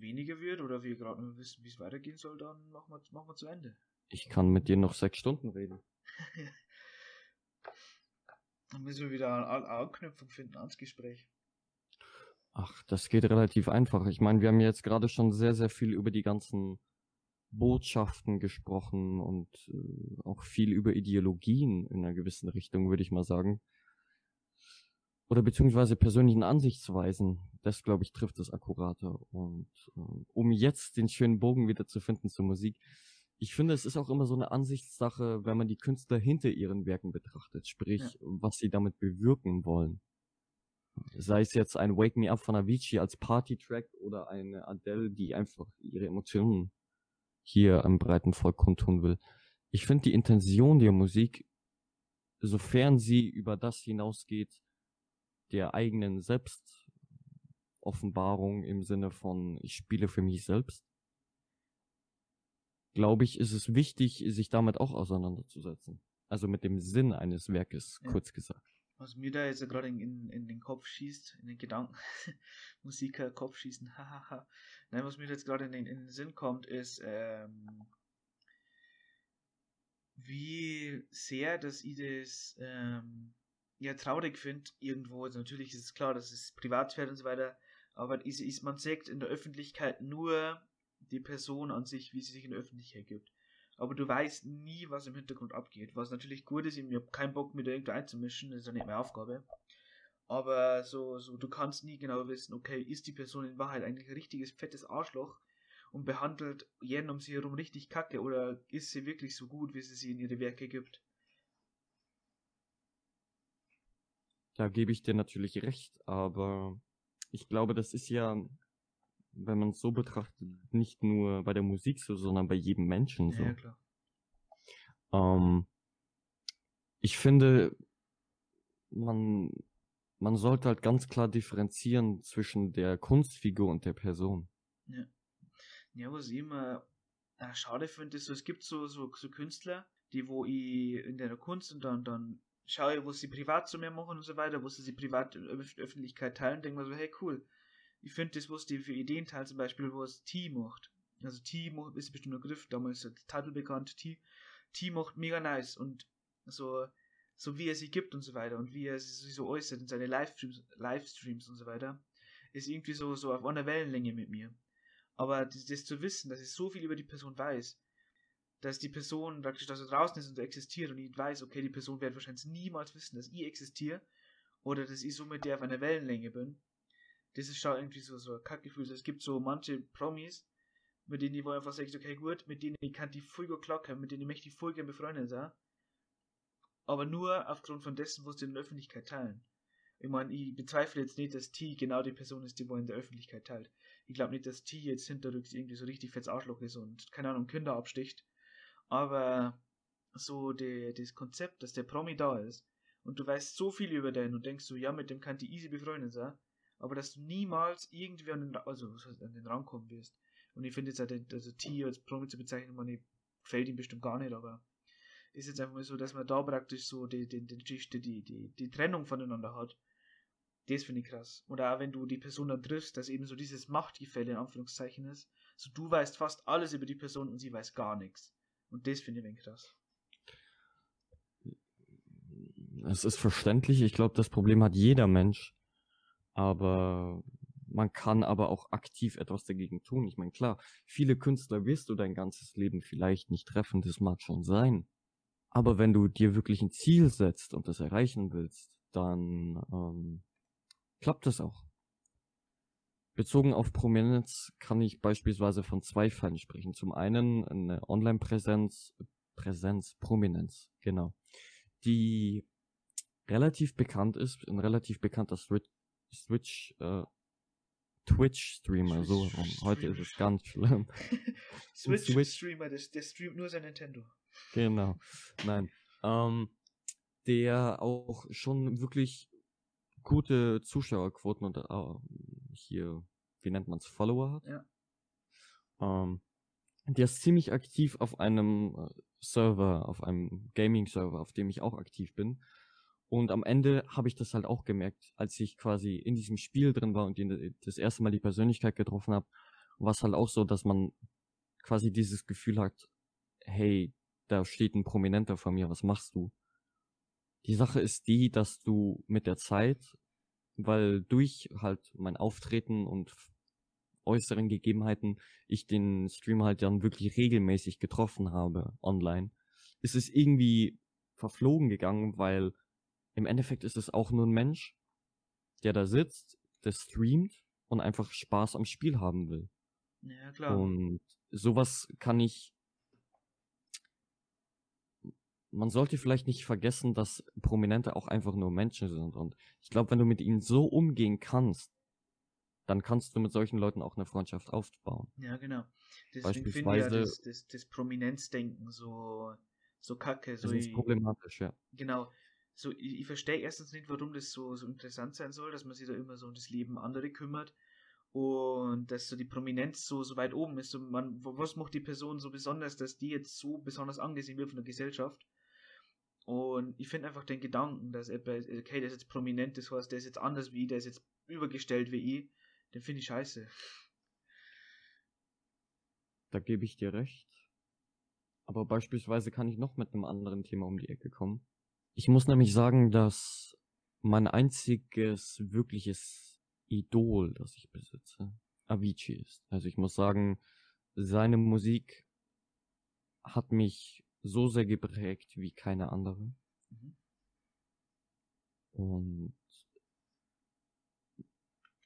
weniger wird oder wir gerade nur wissen, wie es weitergehen soll, dann machen wir, machen wir zu Ende. ich kann mit dir noch sechs Stunden reden. *laughs* Dann müssen wir wieder eine An- Anknüpfung finden ans Gespräch. Ach, das geht relativ einfach. Ich meine, wir haben jetzt gerade schon sehr, sehr viel über die ganzen Botschaften gesprochen und äh, auch viel über Ideologien in einer gewissen Richtung, würde ich mal sagen. Oder beziehungsweise persönlichen Ansichtsweisen. Das, glaube ich, trifft es akkurater. Und äh, um jetzt den schönen Bogen wieder zu finden zur Musik, ich finde, es ist auch immer so eine Ansichtssache, wenn man die Künstler hinter ihren Werken betrachtet, sprich, Ja. was sie damit bewirken wollen. Sei es jetzt ein Wake Me Up von Avicii als Party-Track oder eine Adele, die einfach ihre Emotionen hier am breiten Volk kundtun will. Ich finde die Intention der Musik, sofern sie über das hinausgeht, der eigenen Selbstoffenbarung im Sinne von ich spiele für mich selbst, glaube ich, ist es wichtig, sich damit auch auseinanderzusetzen. Also mit dem Sinn eines Werkes, Ja. kurz gesagt. Was mir da jetzt gerade in, in, in den Kopf schießt, in den Gedanken, *laughs* Musiker, Kopf schießen, *laughs* hahaha. Nein, was mir jetzt gerade in den, in den Sinn kommt, ist, ähm, wie sehr, das ähm, ja traurig finde irgendwo. Also natürlich ist es klar, dass es Privatsphäre und so weiter, aber ist, ist man sagt in der Öffentlichkeit nur die Person an sich, wie sie sich in der Öffentlichkeit gibt. Aber du weißt nie, was im Hintergrund abgeht. Was natürlich gut ist, ich habe keinen Bock, mich da irgendwo einzumischen, das ist ja nicht meine Aufgabe. Aber so, so, du kannst nie genau wissen, okay, ist die Person in Wahrheit eigentlich ein richtiges fettes Arschloch und behandelt jeden um sie herum richtig kacke oder ist sie wirklich so gut, wie sie sie in ihre Werke gibt? Da gebe ich dir natürlich recht, aber ich glaube, das ist ja, wenn man es so betrachtet, nicht nur bei der Musik so, sondern bei jedem Menschen so. Ja, klar. Ähm, ich finde, man, man sollte halt ganz klar differenzieren zwischen der Kunstfigur und der Person. Ja. Ja, was ich immer äh, schade finde, ist so, es gibt so, so, so Künstler, die wo ich in der Kunst und dann, dann schaue, wo sie privat zu mir machen und so weiter, wo sie sie privat in der Öffentlichkeit teilen, denke mir so, hey cool, ich finde das, was die für Ideen teilen, zum Beispiel, wo es T macht. Also T macht, ist bestimmt ein Begriff, damals ist der Titel bekannt, T. T macht mega nice und so, so wie er sie gibt und so weiter und wie er sich so äußert in seine Livestreams, Livestreams und so weiter, ist irgendwie so, so auf einer Wellenlänge mit mir. Aber das, das zu wissen, dass ich so viel über die Person weiß, dass die Person praktisch, dass er draußen ist und existiert und ich weiß, okay, die Person wird wahrscheinlich niemals wissen, dass ich existiere oder dass ich so mit der auf einer Wellenlänge bin. Das ist schon irgendwie so, so ein Kackgefühl. Es gibt so manche Promis, mit denen ich wo einfach sage, okay, gut, mit denen ich kann die voll gut klocken, mit denen ich möchte ich voll gerne befreundet sein. Aber nur aufgrund von dessen, was sie in der Öffentlichkeit teilen. Ich meine, ich bezweifle jetzt nicht, dass T genau die Person ist, die wohl in der Öffentlichkeit teilt. Ich glaube nicht, dass T jetzt hinterrücks irgendwie so richtig fettes Arschloch ist und, keine Ahnung, Kinder absticht. Aber so die, das Konzept, dass der Promi da ist und du weißt so viel über den und denkst so, ja, mit dem kann die easy befreundet sein, aber dass du niemals irgendwie an den, also, an den Rang kommen wirst. Und ich finde jetzt halt, also T als Promi zu bezeichnen, man gefällt ihm bestimmt gar nicht, aber ist jetzt einfach mal so, dass man da praktisch so die, die, die Geschichte, die, die, die Trennung voneinander hat. Das finde ich krass. Oder auch wenn du die Person dann triffst, dass eben so dieses Machtgefälle in Anführungszeichen ist. So du weißt fast alles über die Person und sie weiß gar nichts. Und das finde ich ein krass. Es ist verständlich. Ich glaube, das Problem hat jeder Mensch. Aber man kann aber auch aktiv etwas dagegen tun. Ich meine, klar, viele Künstler wirst du dein ganzes Leben vielleicht nicht treffen, das mag schon sein. Aber wenn du dir wirklich ein Ziel setzt und das erreichen willst, dann ähm, klappt das auch. Bezogen auf Prominenz kann ich beispielsweise von zwei Fällen sprechen. Zum einen eine Online-Präsenz, Präsenz, Prominenz, genau, die relativ bekannt ist, ein relativ bekannter Switch, äh, Twitch-Streamer, so Heute ist es ganz *laughs* schlimm. Switch-Streamer, der, der streamt nur sein Nintendo. Genau, nein. Ähm, der auch schon wirklich gute Zuschauerquoten und äh, hier, wie nennt man's, Follower hat. Ja. Ähm, der ist ziemlich aktiv auf einem äh, Server, auf einem Gaming-Server, auf dem ich auch aktiv bin. Und am Ende habe ich das halt auch gemerkt, als ich quasi in diesem Spiel drin war und die, das erste Mal die Persönlichkeit getroffen habe, war es halt auch so, dass man quasi dieses Gefühl hat, hey, da steht ein Prominenter vor mir, was machst du? Die Sache ist die, dass du mit der Zeit, weil durch halt mein Auftreten und äußeren Gegebenheiten ich den Stream halt dann wirklich regelmäßig getroffen habe online, ist es irgendwie verflogen gegangen, weil im Endeffekt ist es auch nur ein Mensch, der da sitzt, der streamt und einfach Spaß am Spiel haben will. Ja, klar. Und sowas kann ich man sollte vielleicht nicht vergessen, dass Prominente auch einfach nur Menschen sind. Und ich glaube, wenn du mit ihnen so umgehen kannst, dann kannst du mit solchen Leuten auch eine Freundschaft aufbauen. Ja, genau. Deswegen finde ich ja das, das, das Prominenzdenken so, so kacke. So das ist problematisch, ja. Genau. So, ich, ich verstehe erstens nicht, warum das so, so interessant sein soll, dass man sich da immer so um das Leben anderer kümmert und dass so die Prominenz so, so weit oben ist. So man, was macht die Person so besonders, dass die jetzt so besonders angesehen wird von der Gesellschaft? Und ich finde einfach den Gedanken, dass er, okay, der ist jetzt prominent, das heißt, der ist jetzt anders wie ich, der ist jetzt übergestellt wie ich, den finde ich scheiße. Da gebe ich dir recht. Aber beispielsweise kann ich noch mit einem anderen Thema um die Ecke kommen. Ich muss nämlich sagen, dass mein einziges wirkliches Idol, das ich besitze, Avicii ist. Also ich muss sagen, seine Musik hat mich so sehr geprägt wie keine andere. Mhm. Und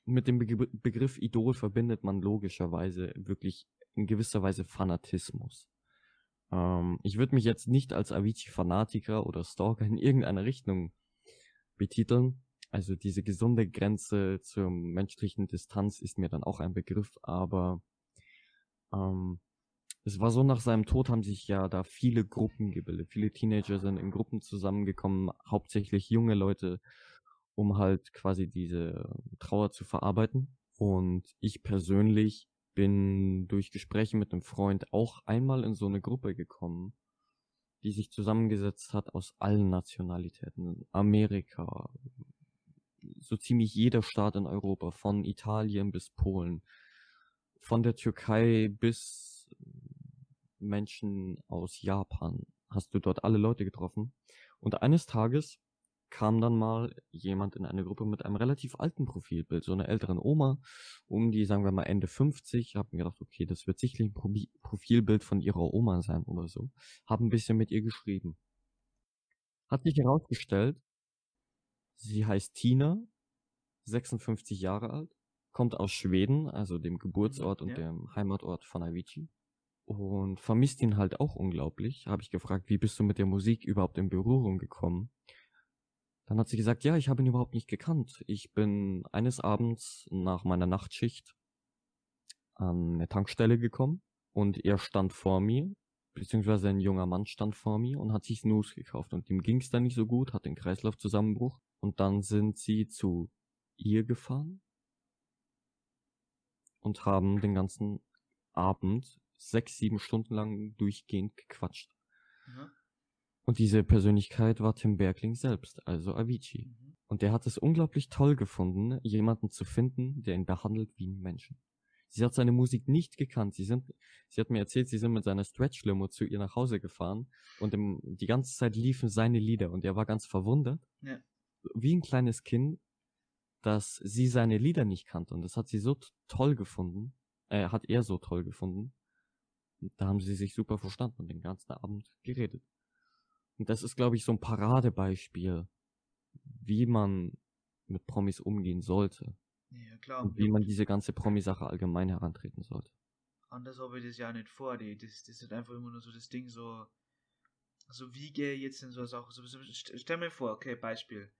mit dem Begriff Idol verbindet man logischerweise wirklich in gewisser Weise Fanatismus. Ähm, ich würde mich jetzt nicht als Avicii-Fanatiker oder Stalker in irgendeiner Richtung betiteln. Also diese gesunde Grenze zur menschlichen Distanz ist mir dann auch ein Begriff, aber ähm, es war so, nach seinem Tod haben sich ja da viele Gruppen gebildet. Viele Teenager sind in Gruppen zusammengekommen, hauptsächlich junge Leute, um halt quasi diese Trauer zu verarbeiten. Und ich persönlich bin durch Gespräche mit einem Freund auch einmal in so eine Gruppe gekommen. die sich zusammengesetzt hat aus allen Nationalitäten. Amerika, so ziemlich jeder Staat in Europa, von Italien bis Polen, von der Türkei bis Menschen aus Japan. Hast du dort alle Leute getroffen? Und eines Tages kam dann mal jemand in eine Gruppe mit einem relativ alten Profilbild, so einer älteren Oma, um die, sagen wir mal, Ende 50. Hab mir gedacht, okay, das wird sicherlich ein Profilbild von ihrer Oma sein oder so. Hab ein bisschen mit ihr geschrieben. Hat sich herausgestellt, sie heißt Tina, 56 Jahre alt, kommt aus Schweden, also dem Geburtsort und ja. dem Heimatort von Avicii und vermisst ihn halt auch unglaublich. Habe ich gefragt, wie bist du mit der Musik überhaupt in Berührung gekommen? Dann hat sie gesagt, ja, ich habe ihn überhaupt nicht gekannt. Ich bin eines Abends nach meiner Nachtschicht an eine Tankstelle gekommen und er stand vor mir, beziehungsweise ein junger Mann stand vor mir und hat sich Snooze gekauft und ihm ging es dann nicht so gut, hat den Kreislaufzusammenbruch und dann sind sie zu ihr gefahren und haben den ganzen Abend sechs, sieben Stunden lang durchgehend gequatscht. Mhm. Und diese Persönlichkeit war Tim Bergling selbst, also Avicii. Mhm. Und der hat es unglaublich toll gefunden, jemanden zu finden, der ihn behandelt wie einen Menschen. Sie hat seine Musik nicht gekannt. Sie sind, sie hat mir erzählt, sie sind mit seiner Stretch-Limo zu ihr nach Hause gefahren und im, die ganze Zeit liefen seine Lieder und er war ganz verwundert. Ja. Wie ein kleines Kind, dass sie seine Lieder nicht kannte und das hat sie so toll gefunden, äh, hat er so toll gefunden. Und da haben sie sich super verstanden und den ganzen Abend geredet. Und das ist, glaube ich, so ein Paradebeispiel, wie man mit Promis umgehen sollte. Ja, klar. Und wie man diese ganze Promi-Sache allgemein herantreten sollte. Anders habe ich das ja nicht vor. Die, das, das ist einfach immer nur so das Ding, so, also wie gehe ich jetzt in so eine Sache? So, stell mir vor, okay, Beispiel.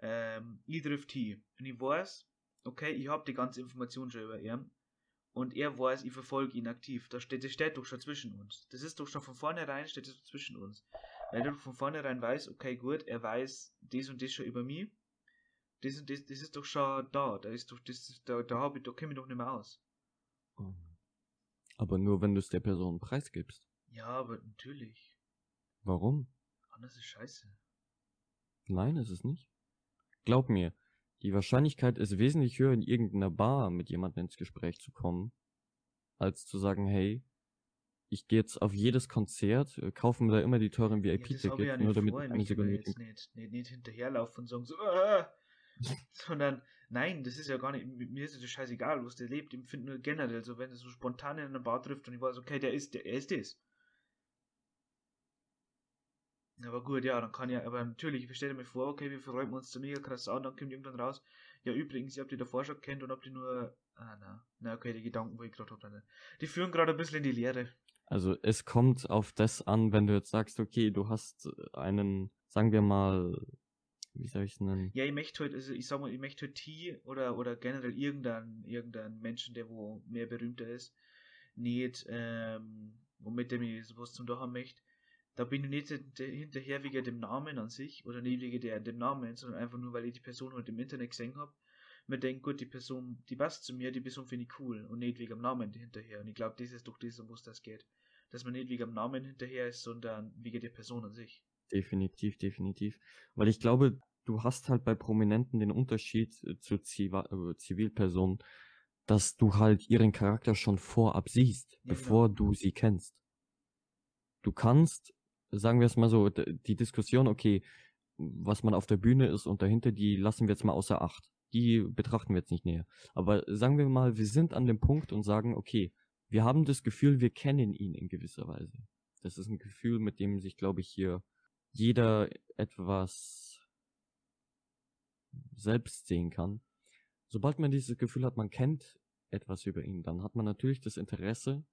Ähm, ich triff T und ich weiß, okay, ich habe die ganze Information schon über ihn und er weiß, ich verfolge ihn aktiv. Das steht, das steht doch schon zwischen uns. Das ist doch schon von vornherein, steht das zwischen uns weil du von vornherein weißt, okay, gut, er weiß das und das schon über mich. Das und das, das ist doch schon da. Da ist doch, das, da, da habe ich, da kenne ich doch nicht mehr aus. Oh. Aber nur wenn du es der Person preisgibst. Ja, aber natürlich. Warum? Anders ist scheiße. Nein, ist es nicht. Glaub mir, die Wahrscheinlichkeit ist wesentlich höher, in irgendeiner Bar mit jemandem ins Gespräch zu kommen, als zu sagen, hey, ich gehe jetzt auf jedes Konzert, äh, kaufe mir da immer die teuren VIP-Tickets, ja, nur damit ich eine Sekunde nicht, nicht, nicht hinterherlaufen und sagen so, äh, *laughs* sondern nein, das ist ja gar nicht, mir ist es scheißegal, was der lebt, ich finde nur generell so, wenn er so spontan in einer Bar trifft und ich weiß, okay, der ist, der, er ist das. Aber gut, ja, dann kann ja, aber natürlich, ich stelle mir vor, okay, wir verräumen uns so mega krass an, dann kommt irgendwann raus, ja, übrigens, ich hab die davor schon kennt und hab die nur, ah, na, na, okay, die Gedanken, wo ich gerade hab, die führen gerade ein bisschen in die Leere. Also es kommt auf das an, wenn du jetzt sagst, okay, du hast einen, sagen wir mal, wie soll ich es nennen? Ja, ich möchte halt, also ich sag mal, ich möchte halt T oder, oder generell irgendeinen, irgendeinen Menschen, der wo mehr berühmter ist, nicht, ähm, womit der mir sowas zum Tun haben möchte. Da bin ich nicht hinterher wegen dem Namen an sich oder nicht wegen der, dem Namen, sondern einfach nur, weil ich die Person halt im Internet gesehen habe. Mir denkt, gut, die Person, die passt zu mir, die Person finde ich cool und nicht wegen dem Namen hinterher. Und ich glaube, das ist doch das, um was das geht dass man nicht wegen dem Namen hinterher ist, sondern wegen der Person an sich. Definitiv, definitiv. Weil ich glaube, du hast halt bei Prominenten den Unterschied äh, zu äh, Zivilpersonen, dass du halt ihren Charakter schon vorab siehst, ja, bevor genau. du sie kennst. Du kannst, sagen wir es mal so, die Diskussion, okay, was man auf der Bühne ist und dahinter, die lassen wir jetzt mal außer Acht. Die betrachten wir jetzt nicht näher. Aber sagen wir mal, wir sind an dem Punkt und sagen, okay, wir haben das Gefühl, wir kennen ihn in gewisser Weise. Das ist ein Gefühl, mit dem sich, glaube ich, hier jeder etwas selbst sehen kann. Sobald man dieses Gefühl hat, man kennt etwas über ihn, dann hat man natürlich das Interesse,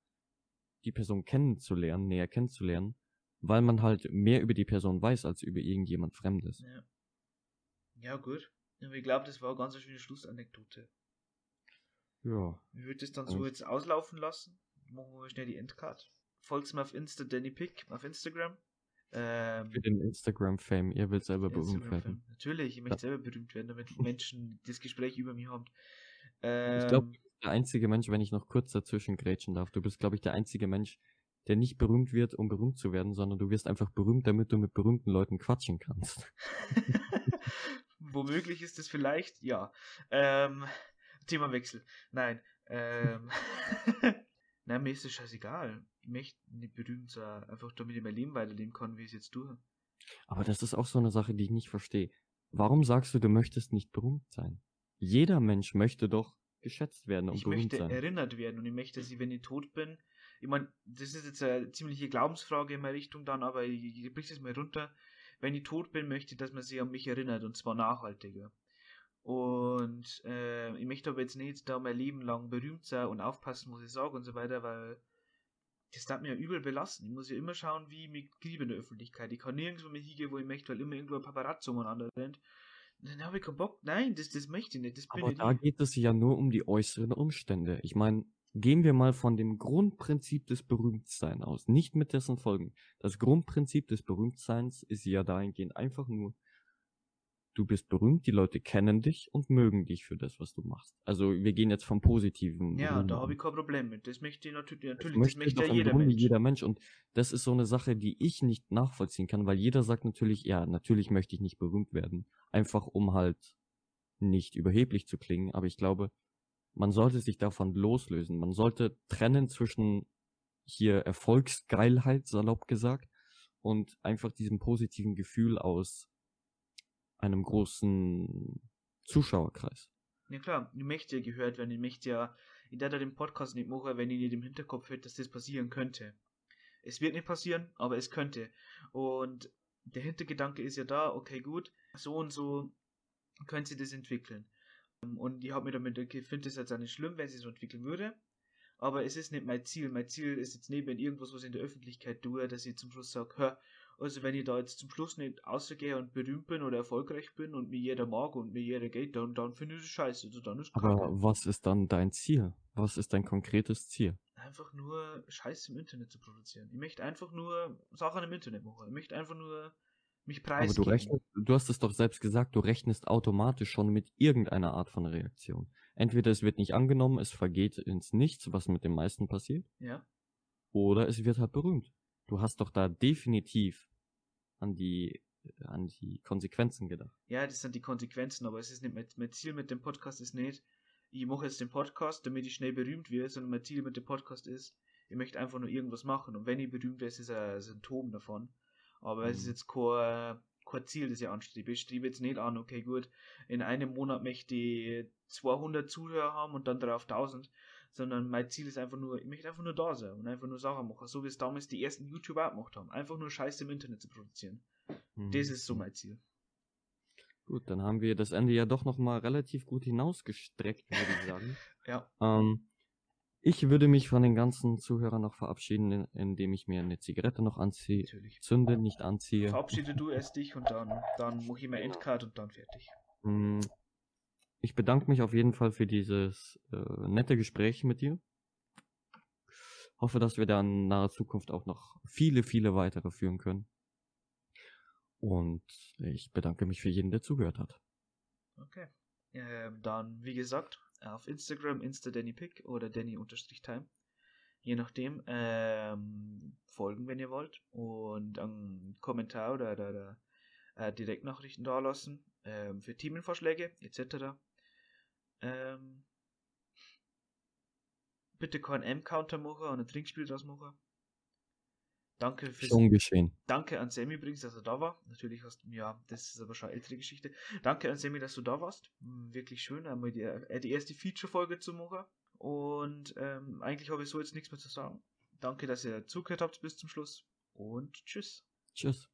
die Person kennenzulernen, näher kennenzulernen, weil man halt mehr über die Person weiß, als über irgendjemand Fremdes. Ja, ja gut. Ich glaube, das war eine ganz schöne Schlussanekdote. Ja. Ich würde das dann so jetzt auslaufen lassen. Machen wir schnell die Endcard. Folgt mir auf Insta Danny Pick auf Instagram. Ähm, Für den Instagram-Fame, ihr wollt selber berühmt werden. Natürlich, ich möchte ja. selber berühmt werden, damit Menschen *laughs* das Gespräch über mich haben. Ähm, ich glaube, der einzige Mensch, wenn ich noch kurz dazwischen grätschen darf, du bist, glaube ich, der einzige Mensch, der nicht berühmt wird, um berühmt zu werden, sondern du wirst einfach berühmt, damit du mit berühmten Leuten quatschen kannst. *laughs* *laughs* Womöglich ist es vielleicht, ja. Ähm, Themawechsel. Nein. Ähm, *laughs* Nein, mir ist es scheißegal. Ich möchte nicht berühmt sein, einfach damit ich mein Leben weiterleben kann, wie ich es jetzt tue. Aber das ist auch so eine Sache, die ich nicht verstehe. Warum sagst du, du möchtest nicht berühmt sein? Jeder Mensch möchte doch geschätzt werden und ich berühmt möchte sein. erinnert werden und ich möchte, dass ich, wenn ich tot bin, ich meine, das ist jetzt eine ziemliche Glaubensfrage in meine Richtung dann, aber ich, ich brich das mal runter. Wenn ich tot bin, möchte ich, dass man sich an mich erinnert und zwar nachhaltiger. Und äh, ich möchte aber jetzt nicht da mein Leben lang berühmt sein und aufpassen, was ich sage und so weiter, weil das darf mir ja übel belassen. Ich muss ja immer schauen, wie ich mich kriege in der Öffentlichkeit. Ich kann nirgendwo mehr hingehen, wo ich möchte, weil immer irgendwo ein Paparazzo umeinander rennt. Dann habe ich keinen Bock. Nein, das, das möchte ich nicht. Das bin Aber ich da nicht. geht es ja nur um die äußeren Umstände. Ich meine, gehen wir mal von dem Grundprinzip des Berühmtseins aus, nicht mit dessen Folgen. Das Grundprinzip des Berühmtseins ist ja dahingehend einfach nur, du bist berühmt, die Leute kennen dich und mögen dich für das, was du machst. Also wir gehen jetzt vom positiven. Ja, Ruhm da habe ich kein Problem mit. Das möchte ich natürlich, Das natürlich das möchte möchte doch ja jeder Grunde Mensch. jeder Mensch. Und das ist so eine Sache, die ich nicht nachvollziehen kann, weil jeder sagt natürlich, ja, natürlich möchte ich nicht berühmt werden. Einfach um halt nicht überheblich zu klingen. Aber ich glaube, man sollte sich davon loslösen. Man sollte trennen zwischen hier Erfolgsgeilheit, salopp gesagt, und einfach diesem positiven Gefühl aus einem großen Zuschauerkreis. Ja klar, ich möchte ja gehört werden, ich möchte ja, ich werde den Podcast nicht machen, wenn ich nicht im Hinterkopf hätte, dass das passieren könnte. Es wird nicht passieren, aber es könnte. Und der Hintergedanke ist ja da, okay gut, so und so könnte sich das entwickeln. Und ich habe mir damit, ich finde es jetzt auch nicht schlimm, wenn sie so entwickeln würde. Aber es ist nicht mein Ziel. Mein Ziel ist jetzt wenn irgendwas, was ich in der Öffentlichkeit tue, dass ich zum Schluss sage, hör, also wenn ich da jetzt zum Schluss nicht ausgehe und berühmt bin oder erfolgreich bin und mir jeder mag und mir jeder geht, dann, dann finde ich es scheiße. Also dann ist Aber was ist dann dein Ziel? Was ist dein konkretes Ziel? einfach nur Scheiße im Internet zu produzieren. Ich möchte einfach nur Sachen im Internet machen. Ich möchte einfach nur mich Aber du preisgeben. rechnest, du hast es doch selbst gesagt, du rechnest automatisch schon mit irgendeiner Art von Reaktion. Entweder es wird nicht angenommen, es vergeht ins Nichts, was mit den meisten passiert, Ja, oder es wird halt berühmt. Du hast doch da definitiv an die, an die Konsequenzen gedacht. ja, das sind die Konsequenzen, aber es ist nicht mein, mein Ziel mit dem Podcast ist nicht, ich mache jetzt den Podcast, damit ich schnell berühmt werde, sondern mein Ziel mit dem Podcast ist, ich möchte einfach nur irgendwas machen und wenn ich berühmt werde, ist es ein Symptom davon. Aber es ist Mhm. jetzt kein, kein Ziel, das ich anstrebe. Ich strebe jetzt nicht an, okay, gut, in einem Monat möchte ich 200 Zuhörer haben und dann darauf 1000, sondern mein Ziel ist einfach nur, ich möchte einfach nur da sein und einfach nur Sachen machen, so wie es damals die ersten YouTuber auch gemacht haben. Einfach nur Scheiße im Internet zu produzieren. Mhm. Das ist so mein Ziel. Gut, dann haben wir das Ende ja doch nochmal relativ gut hinausgestreckt, würde ich sagen. *laughs* Ja. Ähm, ich würde mich von den ganzen Zuhörern noch verabschieden, in- indem ich mir eine Zigarette noch anziehe, Natürlich. zünde, nicht anziehe. Verabschiede du erst dich und dann, dann mache ich mein Genau. Endcard und dann fertig. Mm, Ich bedanke mich auf jeden Fall für dieses äh, nette Gespräch mit dir. Hoffe, dass wir da in naher Zukunft auch noch viele, viele weitere führen können. Und ich bedanke mich für jeden, der zugehört hat. Okay. Ähm, dann, wie gesagt, auf Instagram, Insta Danny Pick oder Danny-Time. Je nachdem, ähm, folgen, wenn ihr wollt. Und einen Kommentar oder, oder, oder äh, Direktnachrichten da lassen. Ähm, für Themenvorschläge, etc. Ähm, bitte keinen M-Counter machen und ein Trinkspiel draus machen. Danke fürs Schon geschehen. Danke an Sammy übrigens, dass er da war. Natürlich hast du, ja, das ist aber schon eine ältere Geschichte. Danke an Sammy, dass du da warst. Hm, Wirklich schön, einmal die, äh, die erste Feature-Folge zu machen. Und ähm, eigentlich habe ich so jetzt nichts mehr zu sagen. Danke, dass ihr zugehört habt bis zum Schluss. Und tschüss. Tschüss.